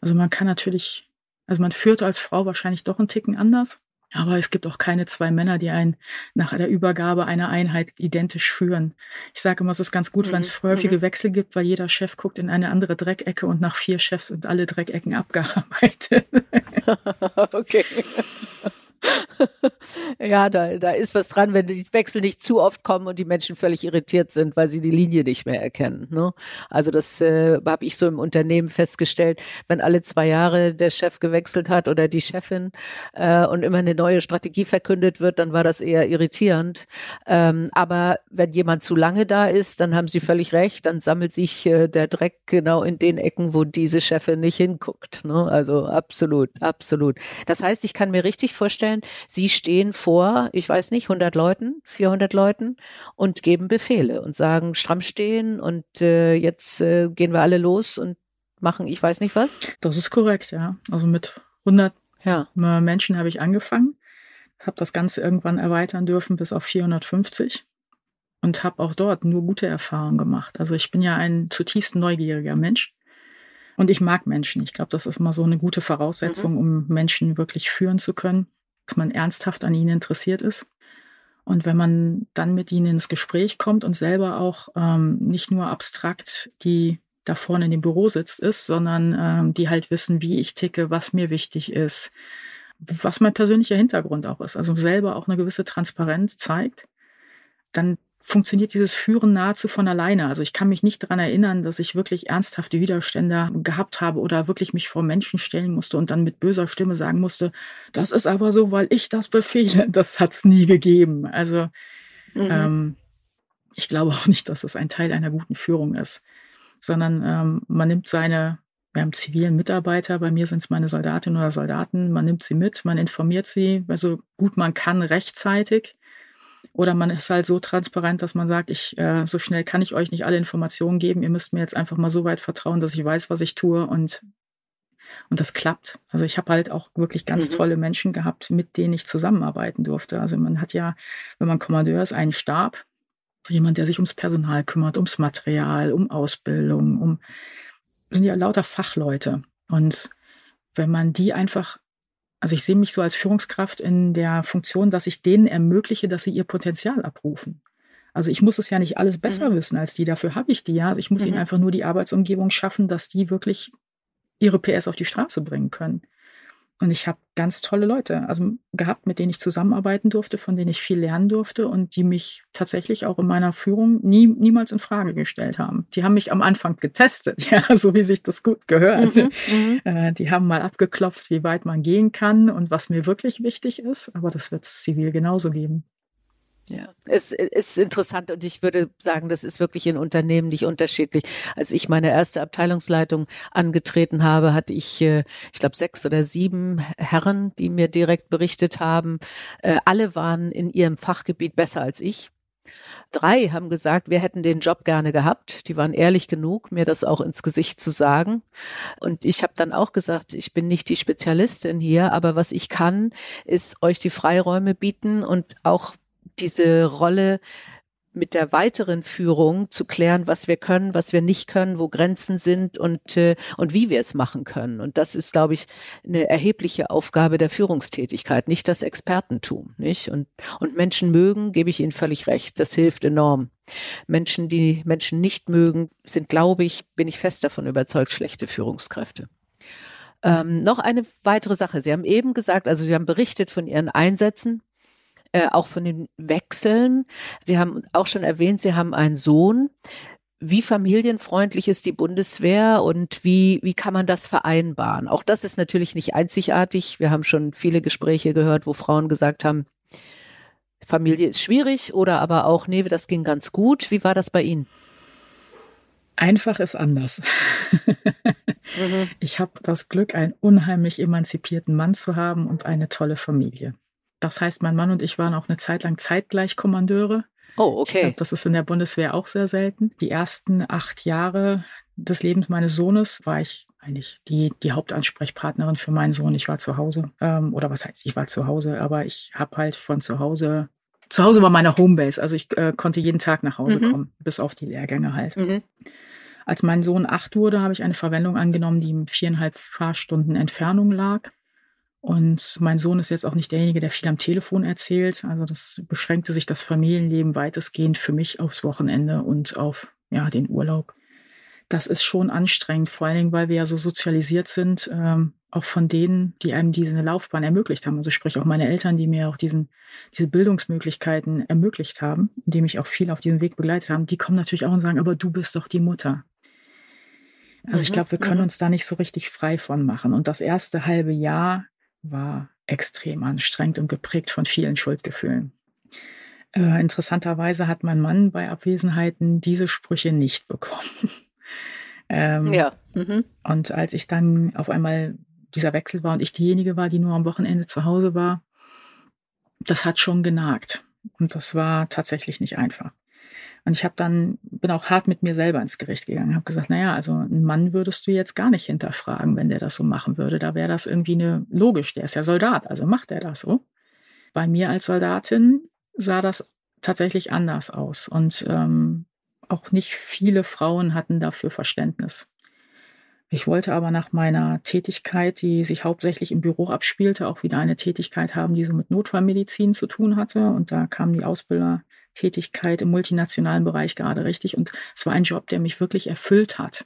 Also man kann natürlich, also man führt als Frau wahrscheinlich doch einen Ticken anders. Aber es gibt auch keine zwei Männer, die einen nach der Übergabe einer Einheit identisch führen. Ich sage immer, es ist ganz gut, mhm. wenn es häufige mhm. Wechsel gibt, weil jeder Chef guckt in eine andere Dreckecke und nach vier Chefs sind alle Dreckecken *laughs* abgearbeitet. *laughs* okay. *laughs* *laughs* ja, da, da ist was dran, wenn die Wechsel nicht zu oft kommen und die Menschen völlig irritiert sind, weil sie die Linie nicht mehr erkennen. Ne? Also das äh, habe ich so im Unternehmen festgestellt, wenn alle zwei Jahre der Chef gewechselt hat oder die Chefin äh, und immer eine neue Strategie verkündet wird, dann war das eher irritierend. Ähm, aber wenn jemand zu lange da ist, dann haben Sie völlig recht, dann sammelt sich äh, der Dreck genau in den Ecken, wo diese Chefin nicht hinguckt. Ne? Also absolut, absolut. Das heißt, ich kann mir richtig vorstellen, vorstellen, Sie stehen vor, ich weiß nicht, 100 Leuten, 400 Leuten und geben Befehle und sagen, stramm stehen und äh, jetzt äh, gehen wir alle los und machen, ich weiß nicht was? Das ist korrekt, ja. Also mit 100 ja. Menschen habe ich angefangen, habe das Ganze irgendwann erweitern dürfen bis auf 450 und habe auch dort nur gute Erfahrungen gemacht. Also ich bin ja ein zutiefst neugieriger Mensch. Und ich mag Menschen. Ich glaube, das ist immer so eine gute Voraussetzung, mhm. um Menschen wirklich führen zu können dass man ernsthaft an ihnen interessiert ist. Und wenn man dann mit ihnen ins Gespräch kommt und selber auch ähm, nicht nur abstrakt die da vorne in dem Büro sitzt ist, sondern ähm, die halt wissen, wie ich ticke, was mir wichtig ist, was mein persönlicher Hintergrund auch ist, also selber auch eine gewisse Transparenz zeigt, dann funktioniert dieses Führen nahezu von alleine. Also ich kann mich nicht daran erinnern, dass ich wirklich ernsthafte Widerstände gehabt habe oder wirklich mich vor Menschen stellen musste und dann mit böser Stimme sagen musste, das ist aber so, weil ich das befehle. *laughs* Das hat es nie gegeben. Also mhm. ähm, ich glaube auch nicht, dass das ein Teil einer guten Führung ist, sondern ähm, man nimmt seine wir haben zivilen Mitarbeiter, bei mir sind es meine Soldatinnen oder Soldaten, man nimmt sie mit, man informiert sie, so gut man kann, rechtzeitig oder man ist halt so transparent, dass man sagt, ich, äh, so schnell kann ich euch nicht alle Informationen geben. Ihr müsst mir jetzt einfach mal so weit vertrauen, dass ich weiß, was ich tue und und das klappt. Also ich habe halt auch wirklich ganz mhm. tolle Menschen gehabt, mit denen ich zusammenarbeiten durfte. Also man hat ja, wenn man Kommandeur ist, einen Stab, also jemand, der sich ums Personal kümmert, ums Material, um Ausbildung, um das sind ja lauter Fachleute. Und wenn man die einfach Also ich sehe mich so als Führungskraft in der Funktion, dass ich denen ermögliche, dass sie ihr Potenzial abrufen. Also ich muss es ja nicht alles besser mhm. wissen als die, dafür habe ich die ja. Also ich muss mhm. ihnen einfach nur die Arbeitsumgebung schaffen, dass die wirklich ihre PS auf die Straße bringen können. Und ich habe ganz tolle Leute, also gehabt, mit denen ich zusammenarbeiten durfte, von denen ich viel lernen durfte und die mich tatsächlich auch in meiner Führung nie, niemals in Frage gestellt haben. Die haben mich am Anfang getestet, *laughs* ja, so wie sich das gut gehört. Mhm, mhm, äh, die haben mal abgeklopft, wie weit man gehen kann und was mir wirklich wichtig ist. Aber das wird es zivil genauso geben. Ja, es ist interessant und ich würde sagen, das ist wirklich in Unternehmen nicht unterschiedlich. Als ich meine erste Abteilungsleitung angetreten habe, hatte ich, äh, ich glaube, sechs oder sieben Herren, die mir direkt berichtet haben. Äh, alle waren in ihrem Fachgebiet besser als ich. Drei haben gesagt, wir hätten den Job gerne gehabt. Die waren ehrlich genug, mir das auch ins Gesicht zu sagen. Und ich habe dann auch gesagt, ich bin nicht die Spezialistin hier, aber was ich kann, ist euch die Freiräume bieten und auch diese Rolle mit der weiteren Führung zu klären, was wir können, was wir nicht können, wo Grenzen sind und, äh, und wie wir es machen können. Und das ist, glaube ich, eine erhebliche Aufgabe der Führungstätigkeit, nicht das Expertentum, nicht? Und, und Menschen mögen, gebe ich Ihnen völlig recht. Das hilft enorm. Menschen, die Menschen nicht mögen, sind, glaube ich, bin ich fest davon überzeugt, schlechte Führungskräfte. Ähm, noch eine weitere Sache. Sie haben eben gesagt, also Sie haben berichtet von Ihren Einsätzen äh, auch von den Wechseln. Sie haben auch schon erwähnt, Sie haben einen Sohn. Wie familienfreundlich ist die Bundeswehr und wie, wie kann man das vereinbaren? Auch das ist natürlich nicht einzigartig. Wir haben schon viele Gespräche gehört, wo Frauen gesagt haben, Familie ist schwierig oder aber auch, nee, das ging ganz gut. Wie war das bei Ihnen? Einfach ist anders. mhm. Ich habe das Glück, einen unheimlich emanzipierten Mann zu haben und eine tolle Familie. Das heißt, mein Mann und ich waren auch eine Zeit lang zeitgleich Kommandeure. Oh, okay. Glaub, das ist in der Bundeswehr auch sehr selten. Die ersten acht Jahre des Lebens meines Sohnes war ich eigentlich die, die Hauptansprechpartnerin für meinen Sohn. Ich war zu Hause. Ähm, oder was heißt, ich war zu Hause, aber ich habe halt von zu Hause. Zu Hause war meine Homebase. Also ich äh, konnte jeden Tag nach Hause mhm. kommen, bis auf die Lehrgänge halt. Mhm. Als mein Sohn acht wurde, habe ich eine Verwendung angenommen, die in viereinhalb Fahrstunden Entfernung lag. Und mein Sohn ist jetzt auch nicht derjenige, der viel am Telefon erzählt. Also das beschränkte sich das Familienleben weitestgehend für mich aufs Wochenende und auf ja, den Urlaub. Das ist schon anstrengend, vor allen Dingen, weil wir ja so sozialisiert sind, ähm, auch von denen, die einem diese Laufbahn ermöglicht haben. Also sprich auch meine Eltern, die mir auch diesen, diese Bildungsmöglichkeiten ermöglicht haben, indem mich auch viel auf diesem Weg begleitet haben, die kommen natürlich auch und sagen, aber du bist doch die Mutter. Also mhm, ich glaube, wir können mhm. uns da nicht so richtig frei von machen. Und das erste halbe Jahr war extrem anstrengend und geprägt von vielen Schuldgefühlen. Äh, interessanterweise hat mein Mann bei Abwesenheiten diese Sprüche nicht bekommen. *laughs* ähm, ja. Mhm. Und als ich dann auf einmal dieser Wechsel war und ich diejenige war, die nur am Wochenende zu Hause war, das hat schon genagt. Und das war tatsächlich nicht einfach. Und ich habe dann, bin auch hart mit mir selber ins Gericht gegangen, habe gesagt, naja, also einen Mann würdest du jetzt gar nicht hinterfragen, wenn der das so machen würde. Da wäre das irgendwie eine logisch, der ist ja Soldat, also macht er das so. Bei mir als Soldatin sah das tatsächlich anders aus. Und ähm, auch nicht viele Frauen hatten dafür Verständnis. Ich wollte aber nach meiner Tätigkeit, die sich hauptsächlich im Büro abspielte, auch wieder eine Tätigkeit haben, die so mit Notfallmedizin zu tun hatte. Und da kamen die Ausbilder Tätigkeit im multinationalen Bereich gerade richtig. Und es war ein Job, der mich wirklich erfüllt hat.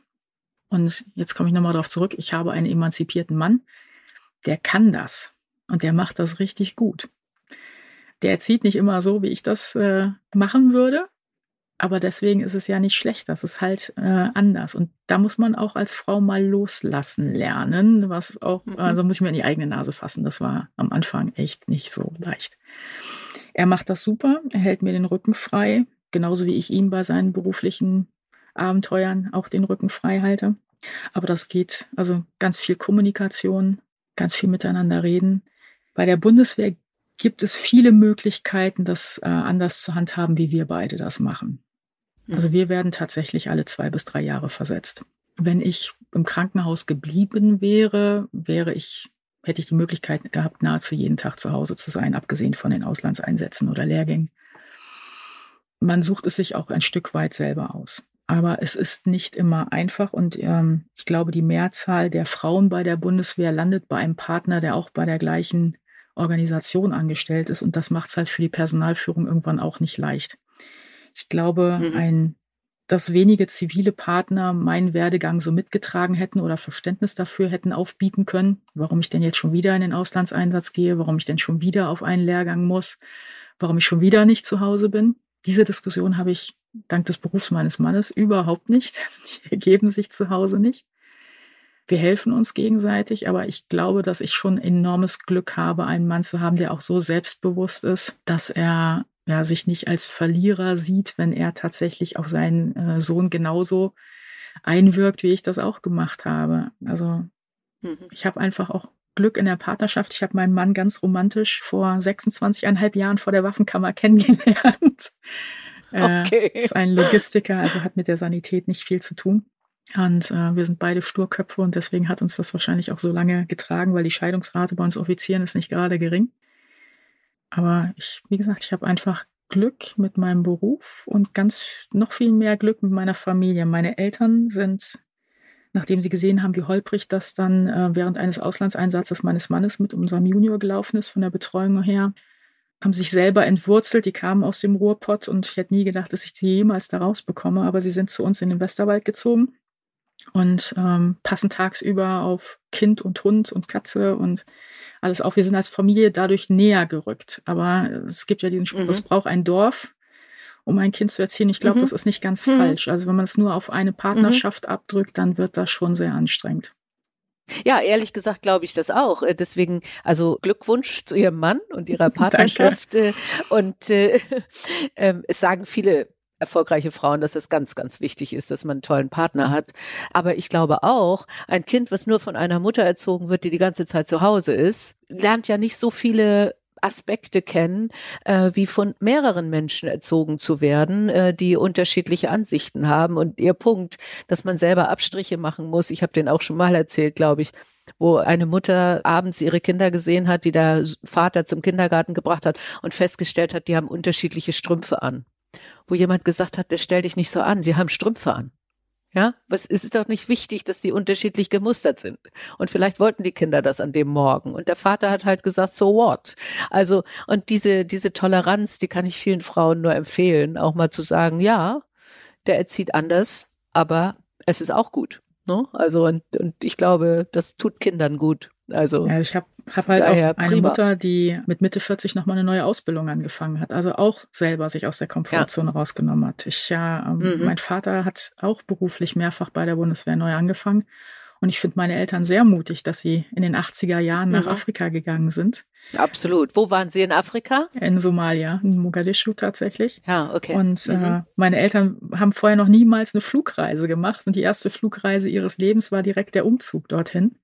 Und jetzt komme ich nochmal darauf zurück. Ich habe einen emanzipierten Mann, der kann das. Und der macht das richtig gut. Der erzieht nicht immer so, wie ich das äh, machen würde. Aber deswegen ist es ja nicht schlecht. Das ist halt äh, anders. Und da muss man auch als Frau mal loslassen lernen. Was auch, mhm. also muss ich mir in die eigene Nase fassen. Das war am Anfang echt nicht so leicht. Er macht das super, er hält mir den Rücken frei, genauso wie ich ihm bei seinen beruflichen Abenteuern auch den Rücken frei halte. Aber das geht, also ganz viel Kommunikation, ganz viel miteinander reden. Bei der Bundeswehr gibt es viele Möglichkeiten, das äh, anders zu handhaben, wie wir beide das machen. Mhm. Also wir werden tatsächlich alle zwei bis drei Jahre versetzt. Wenn ich im Krankenhaus geblieben wäre, wäre ich hätte ich die Möglichkeit gehabt, nahezu jeden Tag zu Hause zu sein, abgesehen von den Auslandseinsätzen oder Lehrgängen. Man sucht es sich auch ein Stück weit selber aus. Aber es ist nicht immer einfach und ähm, ich glaube, die Mehrzahl der Frauen bei der Bundeswehr landet bei einem Partner, der auch bei der gleichen Organisation angestellt ist und das macht es halt für die Personalführung irgendwann auch nicht leicht. Ich glaube, mhm. ein, dass wenige zivile Partner meinen Werdegang so mitgetragen hätten oder Verständnis dafür hätten aufbieten können, warum ich denn jetzt schon wieder in den Auslandseinsatz gehe, warum ich denn schon wieder auf einen Lehrgang muss, warum ich schon wieder nicht zu Hause bin. Diese Diskussion habe ich dank des Berufs meines Mannes überhaupt nicht. *laughs* Die ergeben sich zu Hause nicht. Wir helfen uns gegenseitig, aber ich glaube, dass ich schon enormes Glück habe, einen Mann zu haben, der auch so selbstbewusst ist, dass er ja, sich nicht als Verlierer sieht, wenn er tatsächlich auf seinen äh, Sohn genauso einwirkt, wie ich das auch gemacht habe. Also mhm. ich habe einfach auch Glück in der Partnerschaft. Ich habe meinen Mann ganz romantisch vor 26,5 Jahren vor der Waffenkammer kennengelernt. *laughs* Okay. Äh, ist ein Logistiker, also hat mit der Sanität nicht viel zu tun. Und äh, wir sind beide Sturköpfe und deswegen hat uns das wahrscheinlich auch so lange getragen, weil die Scheidungsrate bei uns Offizieren ist nicht gerade gering. Aber ich, wie gesagt, ich habe einfach Glück mit meinem Beruf und ganz noch viel mehr Glück mit meiner Familie. Meine Eltern sind nachdem sie gesehen haben, wie holprig das dann äh, während eines Auslandseinsatzes meines Mannes mit unserem Junior gelaufen ist, von der Betreuung her, haben sich selber entwurzelt. Die kamen aus dem Ruhrpott und ich hätte nie gedacht, dass ich sie jemals da rausbekomme, aber sie sind zu uns in den Westerwald gezogen und ähm, passen tagsüber auf Kind und Hund und Katze und alles auf. Wir sind als Familie dadurch näher gerückt. Aber es gibt ja diesen Spruch, mhm. es braucht ein Dorf, um ein Kind zu erziehen. Ich glaube, mhm. das ist nicht ganz mhm. falsch. Also wenn man es nur auf eine mhm. Partnerschaft abdrückt, dann wird das schon sehr anstrengend. Ja, ehrlich gesagt glaube ich das auch. Äh, deswegen, also Glückwunsch zu Ihrem Mann und Ihrer *laughs* Partnerschaft. Danke. Äh, und äh, *laughs* äh, es sagen viele erfolgreiche Frauen, dass es ganz, ganz wichtig ist, dass man einen tollen Partner hat. Aber ich glaube auch, ein Kind, was nur von einer Mutter erzogen wird, die die ganze Zeit zu Hause ist, lernt ja nicht so viele Aspekte kennen, äh, wie von mehreren Menschen erzogen zu werden, äh, die unterschiedliche Ansichten haben. Und ihr Punkt, dass man selber Abstriche machen muss, ich habe den auch schon mal erzählt, glaube ich, wo eine Mutter abends ihre Kinder gesehen hat, die der Vater zum Kindergarten gebracht hat und festgestellt hat, die haben unterschiedliche Strümpfe an. Wo jemand gesagt hat, der stell dich nicht so an, sie haben Strümpfe an. Ja, was es ist doch nicht wichtig, dass die unterschiedlich gemustert sind. Und vielleicht wollten die Kinder das an dem Morgen. Und der Vater hat halt gesagt, so what? Also, und diese, diese Toleranz, die kann ich vielen Frauen nur empfehlen, auch mal zu sagen, ja, der erzieht anders, aber es ist auch gut. Ne? Also, und, und ich glaube, das tut Kindern gut. Also ja, ich habe hab halt auch eine prima. Mutter, die mit Mitte 40 nochmal eine neue Ausbildung angefangen hat. Also auch selber sich aus der Komfortzone ja. rausgenommen hat. Ich ja, ähm, mhm. mein Vater hat auch beruflich mehrfach bei der Bundeswehr neu angefangen. Und ich finde meine Eltern sehr mutig, dass sie in den 80er Jahren nach mhm. Afrika gegangen sind. Absolut. Wo waren Sie in Afrika? In Somalia, in Mogadischu tatsächlich. Ja, okay. Und äh, mhm. äh, meine Eltern haben vorher noch niemals eine Flugreise gemacht. Und die erste Flugreise ihres Lebens war direkt der Umzug dorthin.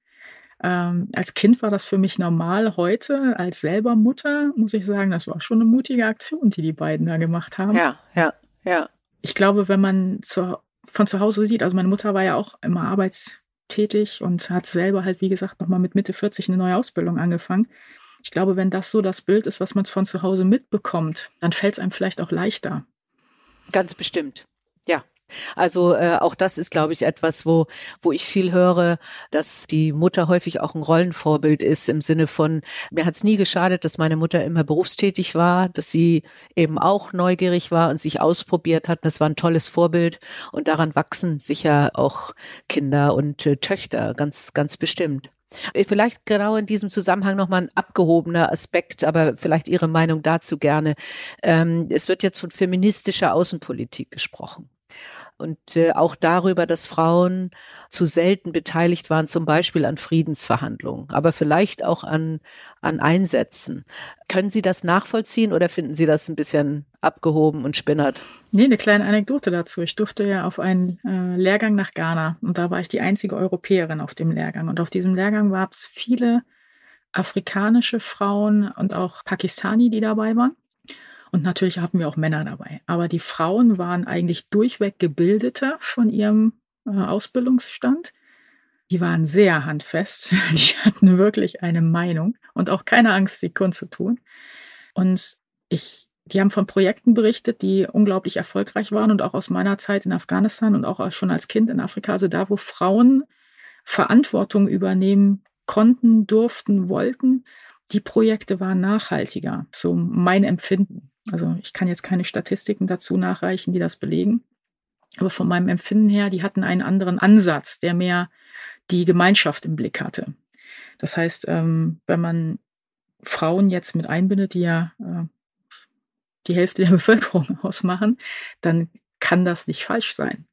Ähm, als Kind war das für mich normal. Heute, als selber Mutter, muss ich sagen, das war schon eine mutige Aktion, die die beiden da gemacht haben. Ja, ja, ja. Ich glaube, wenn man zu, von zu Hause sieht, also meine Mutter war ja auch immer arbeitstätig und hat selber halt, wie gesagt, nochmal mit Mitte 40 eine neue Ausbildung angefangen. Ich glaube, wenn das so das Bild ist, was man von zu Hause mitbekommt, dann fällt es einem vielleicht auch leichter. Ganz bestimmt. Ja, also äh, auch das ist, glaube ich, etwas, wo, wo ich viel höre, dass die Mutter häufig auch ein Rollenvorbild ist im Sinne von, mir hat es nie geschadet, dass meine Mutter immer berufstätig war, dass sie eben auch neugierig war und sich ausprobiert hat. Das war ein tolles Vorbild und daran wachsen sicher auch Kinder und äh, Töchter ganz, ganz bestimmt. Äh, vielleicht genau in diesem Zusammenhang nochmal ein abgehobener Aspekt, aber vielleicht Ihre Meinung dazu gerne. Ähm, es wird jetzt von feministischer Außenpolitik gesprochen und äh, auch darüber, dass Frauen zu selten beteiligt waren, zum Beispiel an Friedensverhandlungen, aber vielleicht auch an, an Einsätzen. Können Sie das nachvollziehen oder finden Sie das ein bisschen abgehoben und spinnert? Nee, eine kleine Anekdote dazu. Ich durfte ja auf einen äh, Lehrgang nach Ghana und da war ich die einzige Europäerin auf dem Lehrgang. Und auf diesem Lehrgang gab es viele afrikanische Frauen und auch Pakistani, die dabei waren. Und natürlich hatten wir auch Männer dabei. Aber die Frauen waren eigentlich durchweg gebildeter von ihrem äh, Ausbildungsstand. Die waren sehr handfest. *laughs* Die hatten wirklich eine Meinung und auch keine Angst, sie kundzutun. Und ich die haben von Projekten berichtet, die unglaublich erfolgreich waren und auch aus meiner Zeit in Afghanistan und auch schon als Kind in Afrika, also da, wo Frauen Verantwortung übernehmen konnten, durften, wollten, die Projekte waren nachhaltiger, so mein Empfinden. Also ich kann jetzt keine Statistiken dazu nachreichen, die das belegen. Aber von meinem Empfinden her, die hatten einen anderen Ansatz, der mehr die Gemeinschaft im Blick hatte. Das heißt, ähm, wenn man Frauen jetzt mit einbindet, die ja äh, die Hälfte der *laughs* Bevölkerung ausmachen, dann kann das nicht falsch sein.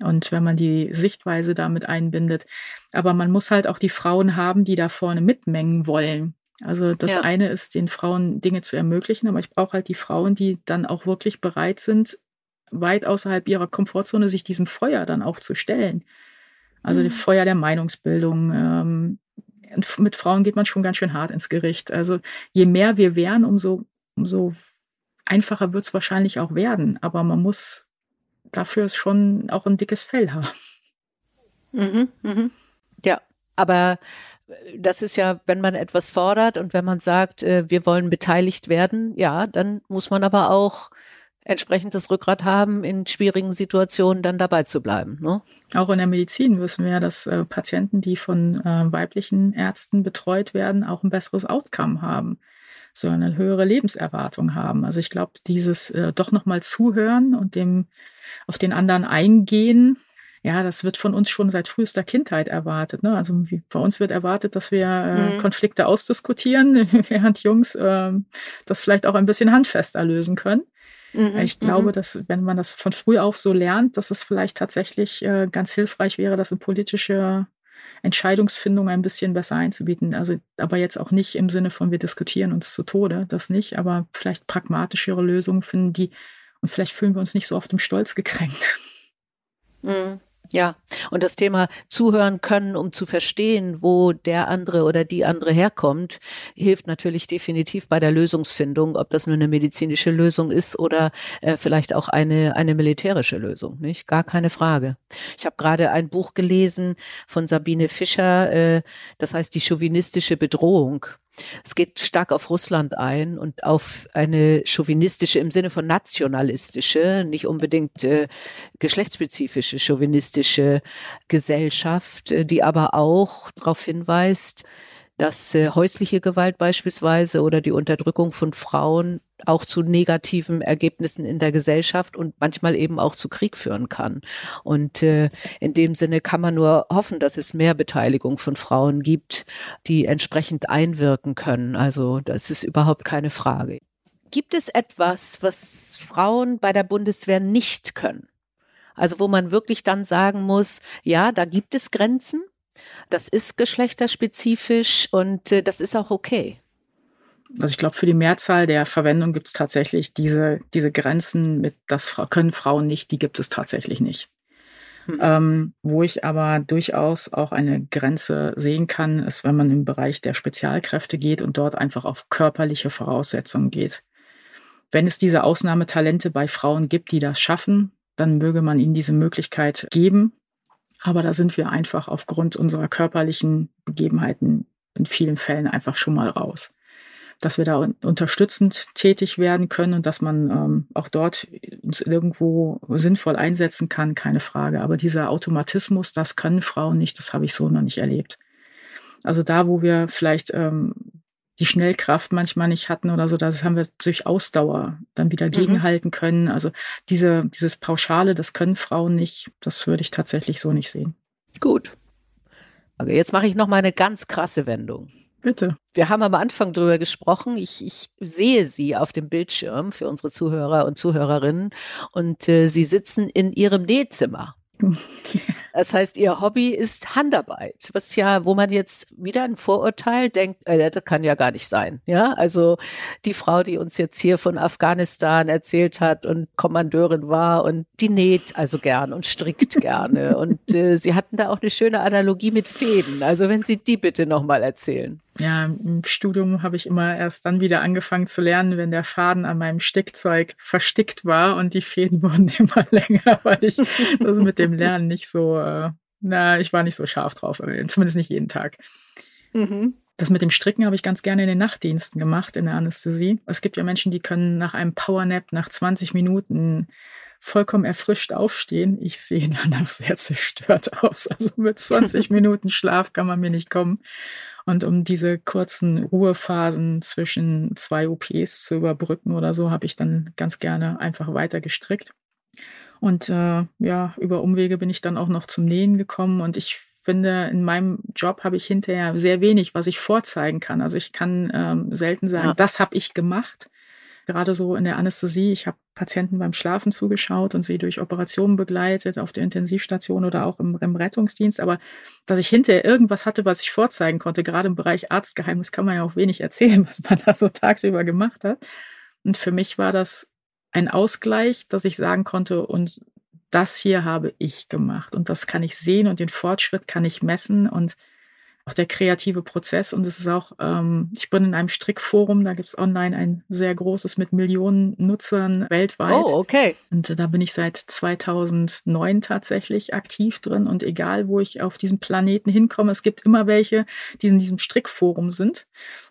Und wenn man die Sichtweise damit einbindet. Aber man muss halt auch die Frauen haben, die da vorne mitmengen wollen. Also das ja. eine ist, den Frauen Dinge zu ermöglichen, aber ich brauche halt die Frauen, die dann auch wirklich bereit sind, weit außerhalb ihrer Komfortzone sich diesem Feuer dann auch zu stellen. Also mhm. das Feuer der Meinungsbildung. Ähm, mit Frauen geht man schon ganz schön hart ins Gericht. Also je mehr wir wären, umso, umso einfacher wird es wahrscheinlich auch werden. Aber man muss dafür schon auch ein dickes Fell haben. Mhm, mhm. Ja, aber das ist ja, wenn man etwas fordert und wenn man sagt, äh, wir wollen beteiligt werden, ja, dann muss man aber auch entsprechend das Rückgrat haben, in schwierigen Situationen dann dabei zu bleiben. Ne? Auch in der Medizin wissen wir ja, dass äh, Patienten, die von äh, weiblichen Ärzten betreut werden, auch ein besseres Outcome haben, so eine höhere Lebenserwartung haben. Also ich glaube, dieses äh, doch nochmal zuhören und dem auf den anderen eingehen, ja, das wird von uns schon seit frühester Kindheit erwartet. Ne? Also wie, bei uns wird erwartet, dass wir äh, mhm. Konflikte ausdiskutieren, *laughs* während Jungs äh, das vielleicht auch ein bisschen handfester lösen können. Mhm, ich glaube, mhm. dass wenn man das von früh auf so lernt, dass es vielleicht tatsächlich äh, ganz hilfreich wäre, das in politische Entscheidungsfindung ein bisschen besser einzubieten. Also, aber jetzt auch nicht im Sinne von wir diskutieren uns zu Tode, das nicht, aber vielleicht pragmatischere Lösungen finden, die und vielleicht fühlen wir uns nicht so oft im Stolz gekränkt. Mhm. Ja, und das Thema zuhören können, um zu verstehen, wo der andere oder die andere herkommt, hilft natürlich definitiv bei der Lösungsfindung, ob das nur eine medizinische Lösung ist oder äh, vielleicht auch eine, eine militärische Lösung, nicht? Gar keine Frage. Ich habe gerade ein Buch gelesen von Sabine Fischer, äh, das heißt die chauvinistische Bedrohung. Es geht stark auf Russland ein und auf eine chauvinistische im Sinne von nationalistische, nicht unbedingt äh, geschlechtsspezifische chauvinistische Gesellschaft, äh, die aber auch darauf hinweist, dass äh, häusliche Gewalt beispielsweise oder die Unterdrückung von Frauen auch zu negativen Ergebnissen in der Gesellschaft und manchmal eben auch zu Krieg führen kann. Und äh, in dem Sinne kann man nur hoffen, dass es mehr Beteiligung von Frauen gibt, die entsprechend einwirken können. Also das ist überhaupt keine Frage. Gibt es etwas, was Frauen bei der Bundeswehr nicht können? Also wo man wirklich dann sagen muss, ja, da gibt es Grenzen, das ist geschlechterspezifisch und äh, das ist auch okay. Also ich glaube, für die Mehrzahl der Verwendung gibt es tatsächlich diese, diese Grenzen mit, das können Frauen nicht, die gibt es tatsächlich nicht. Hm. Ähm, wo ich aber durchaus auch eine Grenze sehen kann, ist, wenn man im Bereich der Spezialkräfte geht und dort einfach auf körperliche Voraussetzungen geht. Wenn es diese Ausnahmetalente bei Frauen gibt, die das schaffen, dann möge man ihnen diese Möglichkeit geben. Aber da sind wir einfach aufgrund unserer körperlichen Begebenheiten in vielen Fällen einfach schon mal raus. Dass wir da unterstützend tätig werden können und dass man ähm, auch dort uns irgendwo sinnvoll einsetzen kann, keine Frage. Aber dieser Automatismus, das können Frauen nicht, das habe ich so noch nicht erlebt. Also da, wo wir vielleicht ähm, die Schnellkraft manchmal nicht hatten oder so, das haben wir durch Ausdauer dann wieder mhm. gegenhalten können. Also diese, dieses Pauschale, das können Frauen nicht, das würde ich tatsächlich so nicht sehen. Gut. Okay, jetzt mache ich noch mal eine ganz krasse Wendung. Bitte. Wir haben am Anfang drüber gesprochen. Ich, ich sehe Sie auf dem Bildschirm für unsere Zuhörer und Zuhörerinnen und äh, Sie sitzen in Ihrem Nähzimmer. *laughs* Das heißt, ihr Hobby ist Handarbeit, was ja, wo man jetzt wieder ein Vorurteil denkt, äh, das kann ja gar nicht sein. Ja, also die Frau, die uns jetzt hier von Afghanistan erzählt hat und Kommandeurin war und die näht also gern und strickt *laughs* gerne und äh, sie hatten da auch eine schöne Analogie mit Fäden. Also wenn Sie die bitte nochmal erzählen ja, im Studium habe ich immer erst dann wieder angefangen zu lernen, wenn der Faden an meinem Stickzeug verstickt war und die Fäden *laughs* wurden immer länger, weil ich das mit dem Lernen nicht so, äh, na, ich war nicht so scharf drauf, äh, zumindest nicht jeden Tag. Mhm. Das mit dem Stricken habe ich ganz gerne in den Nachtdiensten gemacht, in der Anästhesie. Es gibt ja Menschen, die können nach einem Powernap nach 20 Minuten vollkommen erfrischt aufstehen. Ich sehe *laughs* danach sehr zerstört aus. Also mit 20 *laughs* Minuten Schlaf kann man mir nicht kommen. Und um diese kurzen Ruhephasen zwischen zwei OPs zu überbrücken oder so, habe ich dann ganz gerne einfach weiter gestrickt. Und äh, ja, über Umwege bin ich dann auch noch zum Nähen gekommen und ich finde, in meinem Job habe ich hinterher sehr wenig, was ich vorzeigen kann. Also ich kann ähm, selten sagen, ja. das habe ich gemacht. Gerade so in der Anästhesie, ich habe Patienten beim Schlafen zugeschaut und sie durch Operationen begleitet auf der Intensivstation oder auch im, im Rettungsdienst. Aber dass ich hinterher irgendwas hatte, was ich vorzeigen konnte, gerade im Bereich Arztgeheimnis, kann man ja auch wenig erzählen, *laughs* was man da so tagsüber gemacht hat. Und für mich war das ein Ausgleich, dass ich sagen konnte, und das hier habe ich gemacht und das kann ich sehen und den Fortschritt kann ich messen und auch der kreative Prozess. Und es ist auch, ähm, ich bin in einem Strickforum, da gibt es online ein sehr großes mit Millionen Nutzern weltweit. Oh, okay. Und äh, da bin ich seit 2009 tatsächlich aktiv drin. Und egal, wo ich auf diesem Planeten hinkomme, es gibt immer welche, die in diesem Strickforum sind.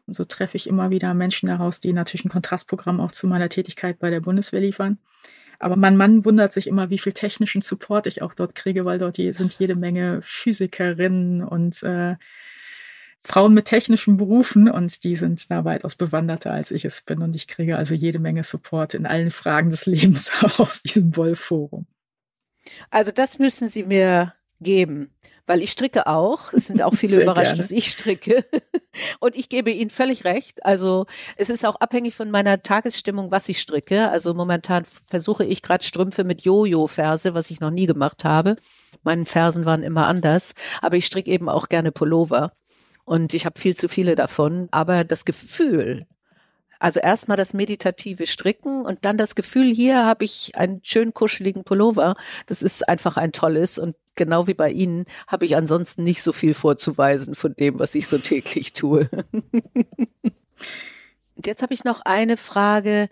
Und so treffe ich immer wieder Menschen daraus, die natürlich ein Kontrastprogramm auch zu meiner Tätigkeit bei der Bundeswehr liefern. Aber mein Mann wundert sich immer, wie viel technischen Support ich auch dort kriege, weil dort sind jede Menge Physikerinnen und äh, Frauen mit technischen Berufen und die sind da weitaus bewanderter, als ich es bin. Und ich kriege also jede Menge Support in allen Fragen des *laughs* Lebens auch aus diesem Wollforum. Also das müssen Sie mir geben weil ich stricke auch. Es sind auch viele überrascht, gerne. dass ich stricke. *laughs* Und ich gebe Ihnen völlig recht. Also es ist auch abhängig von meiner Tagesstimmung, was ich stricke. Also momentan versuche ich gerade Strümpfe mit Jojo-Ferse, was ich noch nie gemacht habe. Meine Fersen waren immer anders. Aber ich stricke eben auch gerne Pullover. Und ich habe viel zu viele davon. Aber das Gefühl, also erstmal das meditative Stricken und dann das Gefühl, hier habe ich einen schön kuscheligen Pullover. Das ist einfach ein tolles und genau wie bei Ihnen habe ich ansonsten nicht so viel vorzuweisen von dem, was ich so täglich tue. *laughs* jetzt habe ich noch eine Frage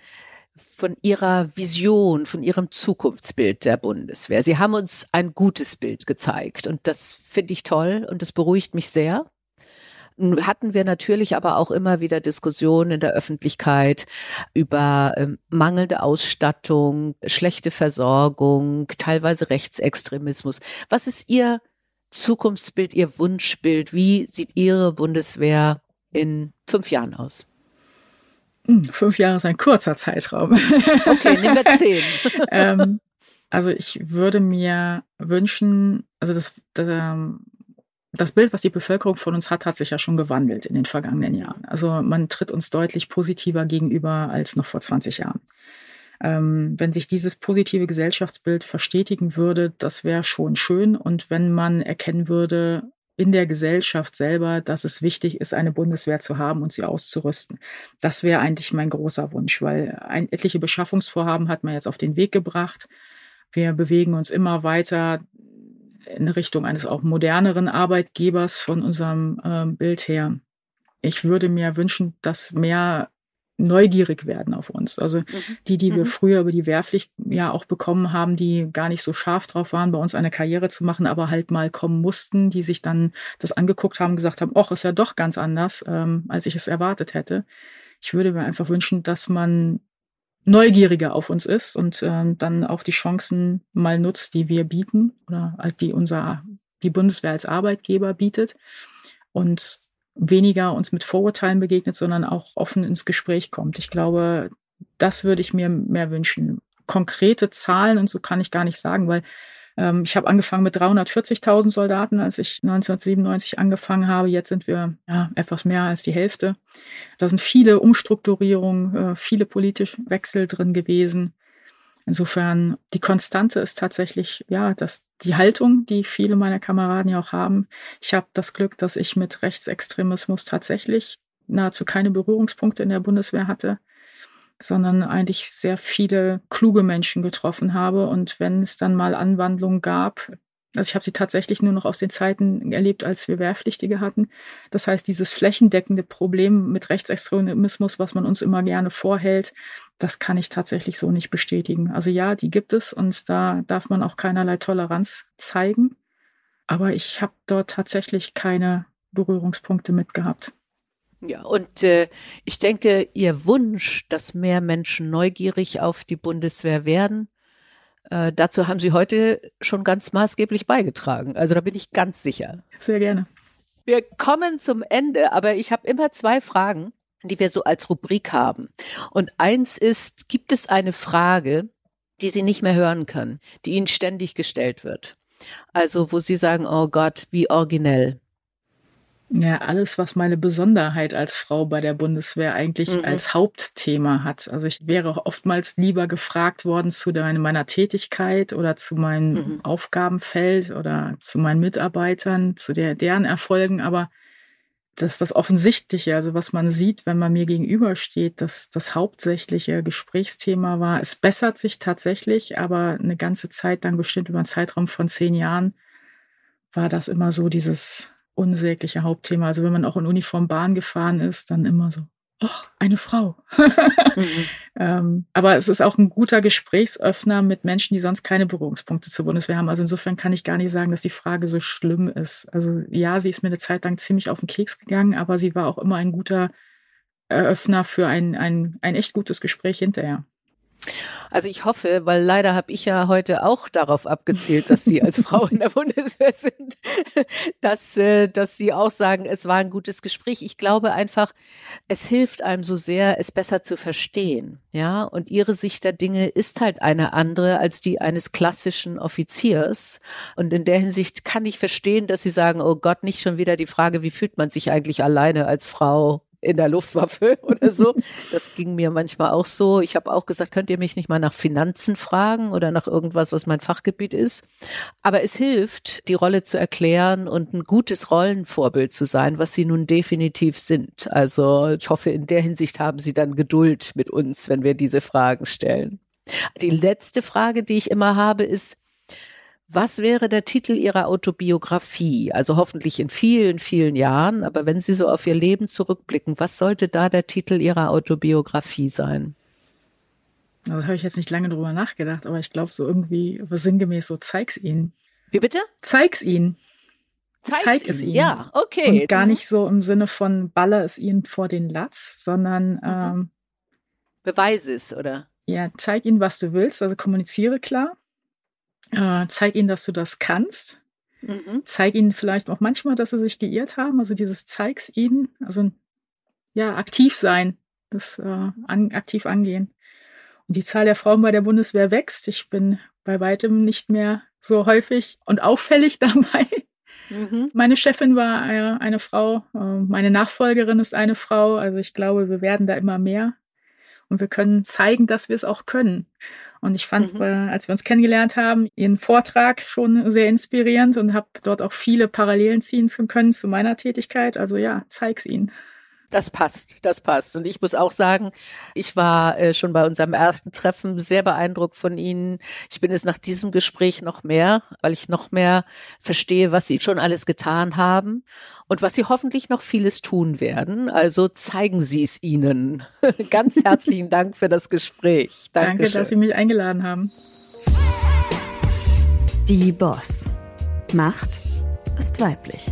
von Ihrer Vision, von Ihrem Zukunftsbild der Bundeswehr. Sie haben uns ein gutes Bild gezeigt und das finde ich toll und das beruhigt mich sehr hatten wir natürlich aber auch immer wieder Diskussionen in der Öffentlichkeit über ähm, mangelnde Ausstattung, schlechte Versorgung, teilweise Rechtsextremismus. Was ist Ihr Zukunftsbild, Ihr Wunschbild? Wie sieht Ihre Bundeswehr in fünf Jahren aus? Hm, fünf Jahre ist ein kurzer Zeitraum. *laughs* Okay, nehmen wir zehn. *laughs* ähm, also ich würde mir wünschen, also das, das ähm, das Bild, was die Bevölkerung von uns hat, hat sich ja schon gewandelt in den vergangenen Jahren. Also man tritt uns deutlich positiver gegenüber als noch vor 20 Jahren. Ähm, wenn sich dieses positive Gesellschaftsbild verstetigen würde, das wäre schon schön. Und wenn man erkennen würde in der Gesellschaft selber, dass es wichtig ist, eine Bundeswehr zu haben und sie auszurüsten. Das wäre eigentlich mein großer Wunsch, weil ein, etliche Beschaffungsvorhaben hat man jetzt auf den Weg gebracht. Wir bewegen uns immer weiter in Richtung eines auch moderneren Arbeitgebers von unserem äh, Bild her. Ich würde mir wünschen, dass mehr neugierig werden auf uns. Also mhm. die, die wir mhm. früher über die Wehrpflicht ja auch bekommen haben, die gar nicht so scharf drauf waren, bei uns eine Karriere zu machen, aber halt mal kommen mussten, die sich dann das angeguckt haben, gesagt haben, ach, ist ja doch ganz anders, ähm, als ich es erwartet hätte. Ich würde mir einfach wünschen, dass man neugieriger auf uns ist und äh, dann auch die Chancen mal nutzt, die wir bieten oder halt die unser die Bundeswehr als Arbeitgeber bietet und weniger uns mit Vorurteilen begegnet, sondern auch offen ins Gespräch kommt. Ich glaube, das würde ich mir mehr wünschen. Konkrete Zahlen und so kann ich gar nicht sagen, weil ähm, ich habe angefangen mit 340.000 Soldaten, als ich 1997 angefangen habe. Jetzt sind wir ja, etwas mehr als die Hälfte. Da sind viele Umstrukturierungen, äh, viele politische Wechsel drin gewesen. Insofern, die Konstante ist tatsächlich, ja, dass die Haltung, die viele meiner Kameraden ja auch haben. Ich habe das Glück, dass ich mit Rechtsextremismus tatsächlich nahezu keine Berührungspunkte in der Bundeswehr hatte sondern eigentlich sehr viele kluge Menschen getroffen habe. Und wenn es dann mal Anwandlungen gab, also ich habe sie tatsächlich nur noch aus den Zeiten erlebt, als wir Wehrpflichtige hatten. Das heißt, dieses flächendeckende Problem mit Rechtsextremismus, was man uns immer gerne vorhält, das kann ich tatsächlich so nicht bestätigen. Also ja, die gibt es und da darf man auch keinerlei Toleranz zeigen. Aber ich habe dort tatsächlich keine Berührungspunkte mit gehabt. Ja, und äh, ich denke, Ihr Wunsch, dass mehr Menschen neugierig auf die Bundeswehr werden, äh, dazu haben Sie heute schon ganz maßgeblich beigetragen. Also da bin ich ganz sicher. Sehr gerne. Wir kommen zum Ende, aber ich habe immer zwei Fragen, die wir so als Rubrik haben. Und eins ist, gibt es eine Frage, die Sie nicht mehr hören können, die Ihnen ständig gestellt wird? Also wo Sie sagen, oh Gott, wie originell. Ja, alles, was meine Besonderheit als Frau bei der Bundeswehr eigentlich mhm. als Hauptthema hat. Also ich wäre oftmals lieber gefragt worden zu meiner Tätigkeit oder zu meinem mhm. Aufgabenfeld oder zu meinen Mitarbeitern, zu der, deren Erfolgen, aber das das Offensichtliche, also was man sieht, wenn man mir gegenübersteht, dass das hauptsächliche Gesprächsthema war. Es bessert sich tatsächlich, aber eine ganze Zeit lang, bestimmt über einen Zeitraum von zehn Jahren, war das immer so dieses unsägliche Hauptthema. Also wenn man auch in Uniform Bahn gefahren ist, dann immer so, ach, eine Frau. mhm. *laughs* ähm, aber es ist auch ein guter Gesprächsöffner mit Menschen, die sonst keine Berührungspunkte zur Bundeswehr haben. Also insofern kann ich gar nicht sagen, dass die Frage so schlimm ist. Also ja, sie ist mir eine Zeit lang ziemlich auf den Keks gegangen, aber sie war auch immer ein guter Eröffner für ein, ein, ein echt gutes Gespräch hinterher. Also ich hoffe, weil leider habe ich ja heute auch darauf abgezielt, dass Sie als Frau in der *laughs* Bundeswehr sind, dass, äh, dass Sie auch sagen, es war ein gutes Gespräch. Ich glaube einfach, es hilft einem so sehr, es besser zu verstehen. Ja, und Ihre Sicht der Dinge ist halt eine andere als die eines klassischen Offiziers. Und in der Hinsicht kann ich verstehen, dass Sie sagen, oh Gott, nicht schon wieder die Frage, wie fühlt man sich eigentlich alleine als Frau in der Luftwaffe *laughs* oder so. Das ging mir manchmal auch so. Ich habe auch gesagt, könnt ihr mich nicht mal nach Finanzen fragen oder nach irgendwas, was mein Fachgebiet ist. Aber es hilft, die Rolle zu erklären und ein gutes Rollenvorbild zu sein, was sie nun definitiv sind. Also ich hoffe, in der Hinsicht haben sie dann Geduld mit uns, wenn wir diese Fragen stellen. Die letzte Frage, die ich immer habe, ist, was wäre der Titel Ihrer Autobiografie? Also hoffentlich in vielen, vielen Jahren, aber wenn Sie so auf Ihr Leben zurückblicken, was sollte da der Titel Ihrer Autobiografie sein? Also habe ich jetzt nicht lange drüber nachgedacht, aber ich glaube so irgendwie sinngemäß so zeig's ihnen. Wie bitte? Zeig's ihnen. Zeig's Zeig es ihnen. Ja, okay. Und gar nicht so im Sinne von baller es ihnen vor den Latz, sondern mhm. ähm, beweise es, oder? Ja, zeig ihnen, was du willst, also kommuniziere klar äh, zeig ihnen, dass du das kannst. Mhm. Zeig ihnen vielleicht auch manchmal, dass sie sich geirrt haben. Also dieses zeig's ihnen, also ja, aktiv sein, das äh, an, aktiv angehen. Und die Zahl der Frauen bei der Bundeswehr wächst. Ich bin bei weitem nicht mehr so häufig und auffällig *laughs* dabei. Mhm. Meine Chefin war äh, eine Frau, äh, meine Nachfolgerin ist eine Frau. Also ich glaube, wir werden da immer mehr. Und wir können zeigen, dass wir es auch können. Und ich fand, mhm. äh, als wir uns kennengelernt haben, ihren Vortrag schon sehr inspirierend und habe dort auch viele Parallelen ziehen können zu meiner Tätigkeit. Also ja, zeig's ihnen. Das passt, das passt. Und ich muss auch sagen, ich war äh, schon bei unserem ersten Treffen sehr beeindruckt von Ihnen. Ich bin es nach diesem Gespräch noch mehr, weil ich noch mehr verstehe, was Sie schon alles getan haben und was Sie hoffentlich noch vieles tun werden. Also zeigen Sie es ihnen. *laughs* Ganz herzlichen Dank für das Gespräch. Dankeschön. Danke, dass Sie mich eingeladen haben. Die Boss. Macht ist weiblich.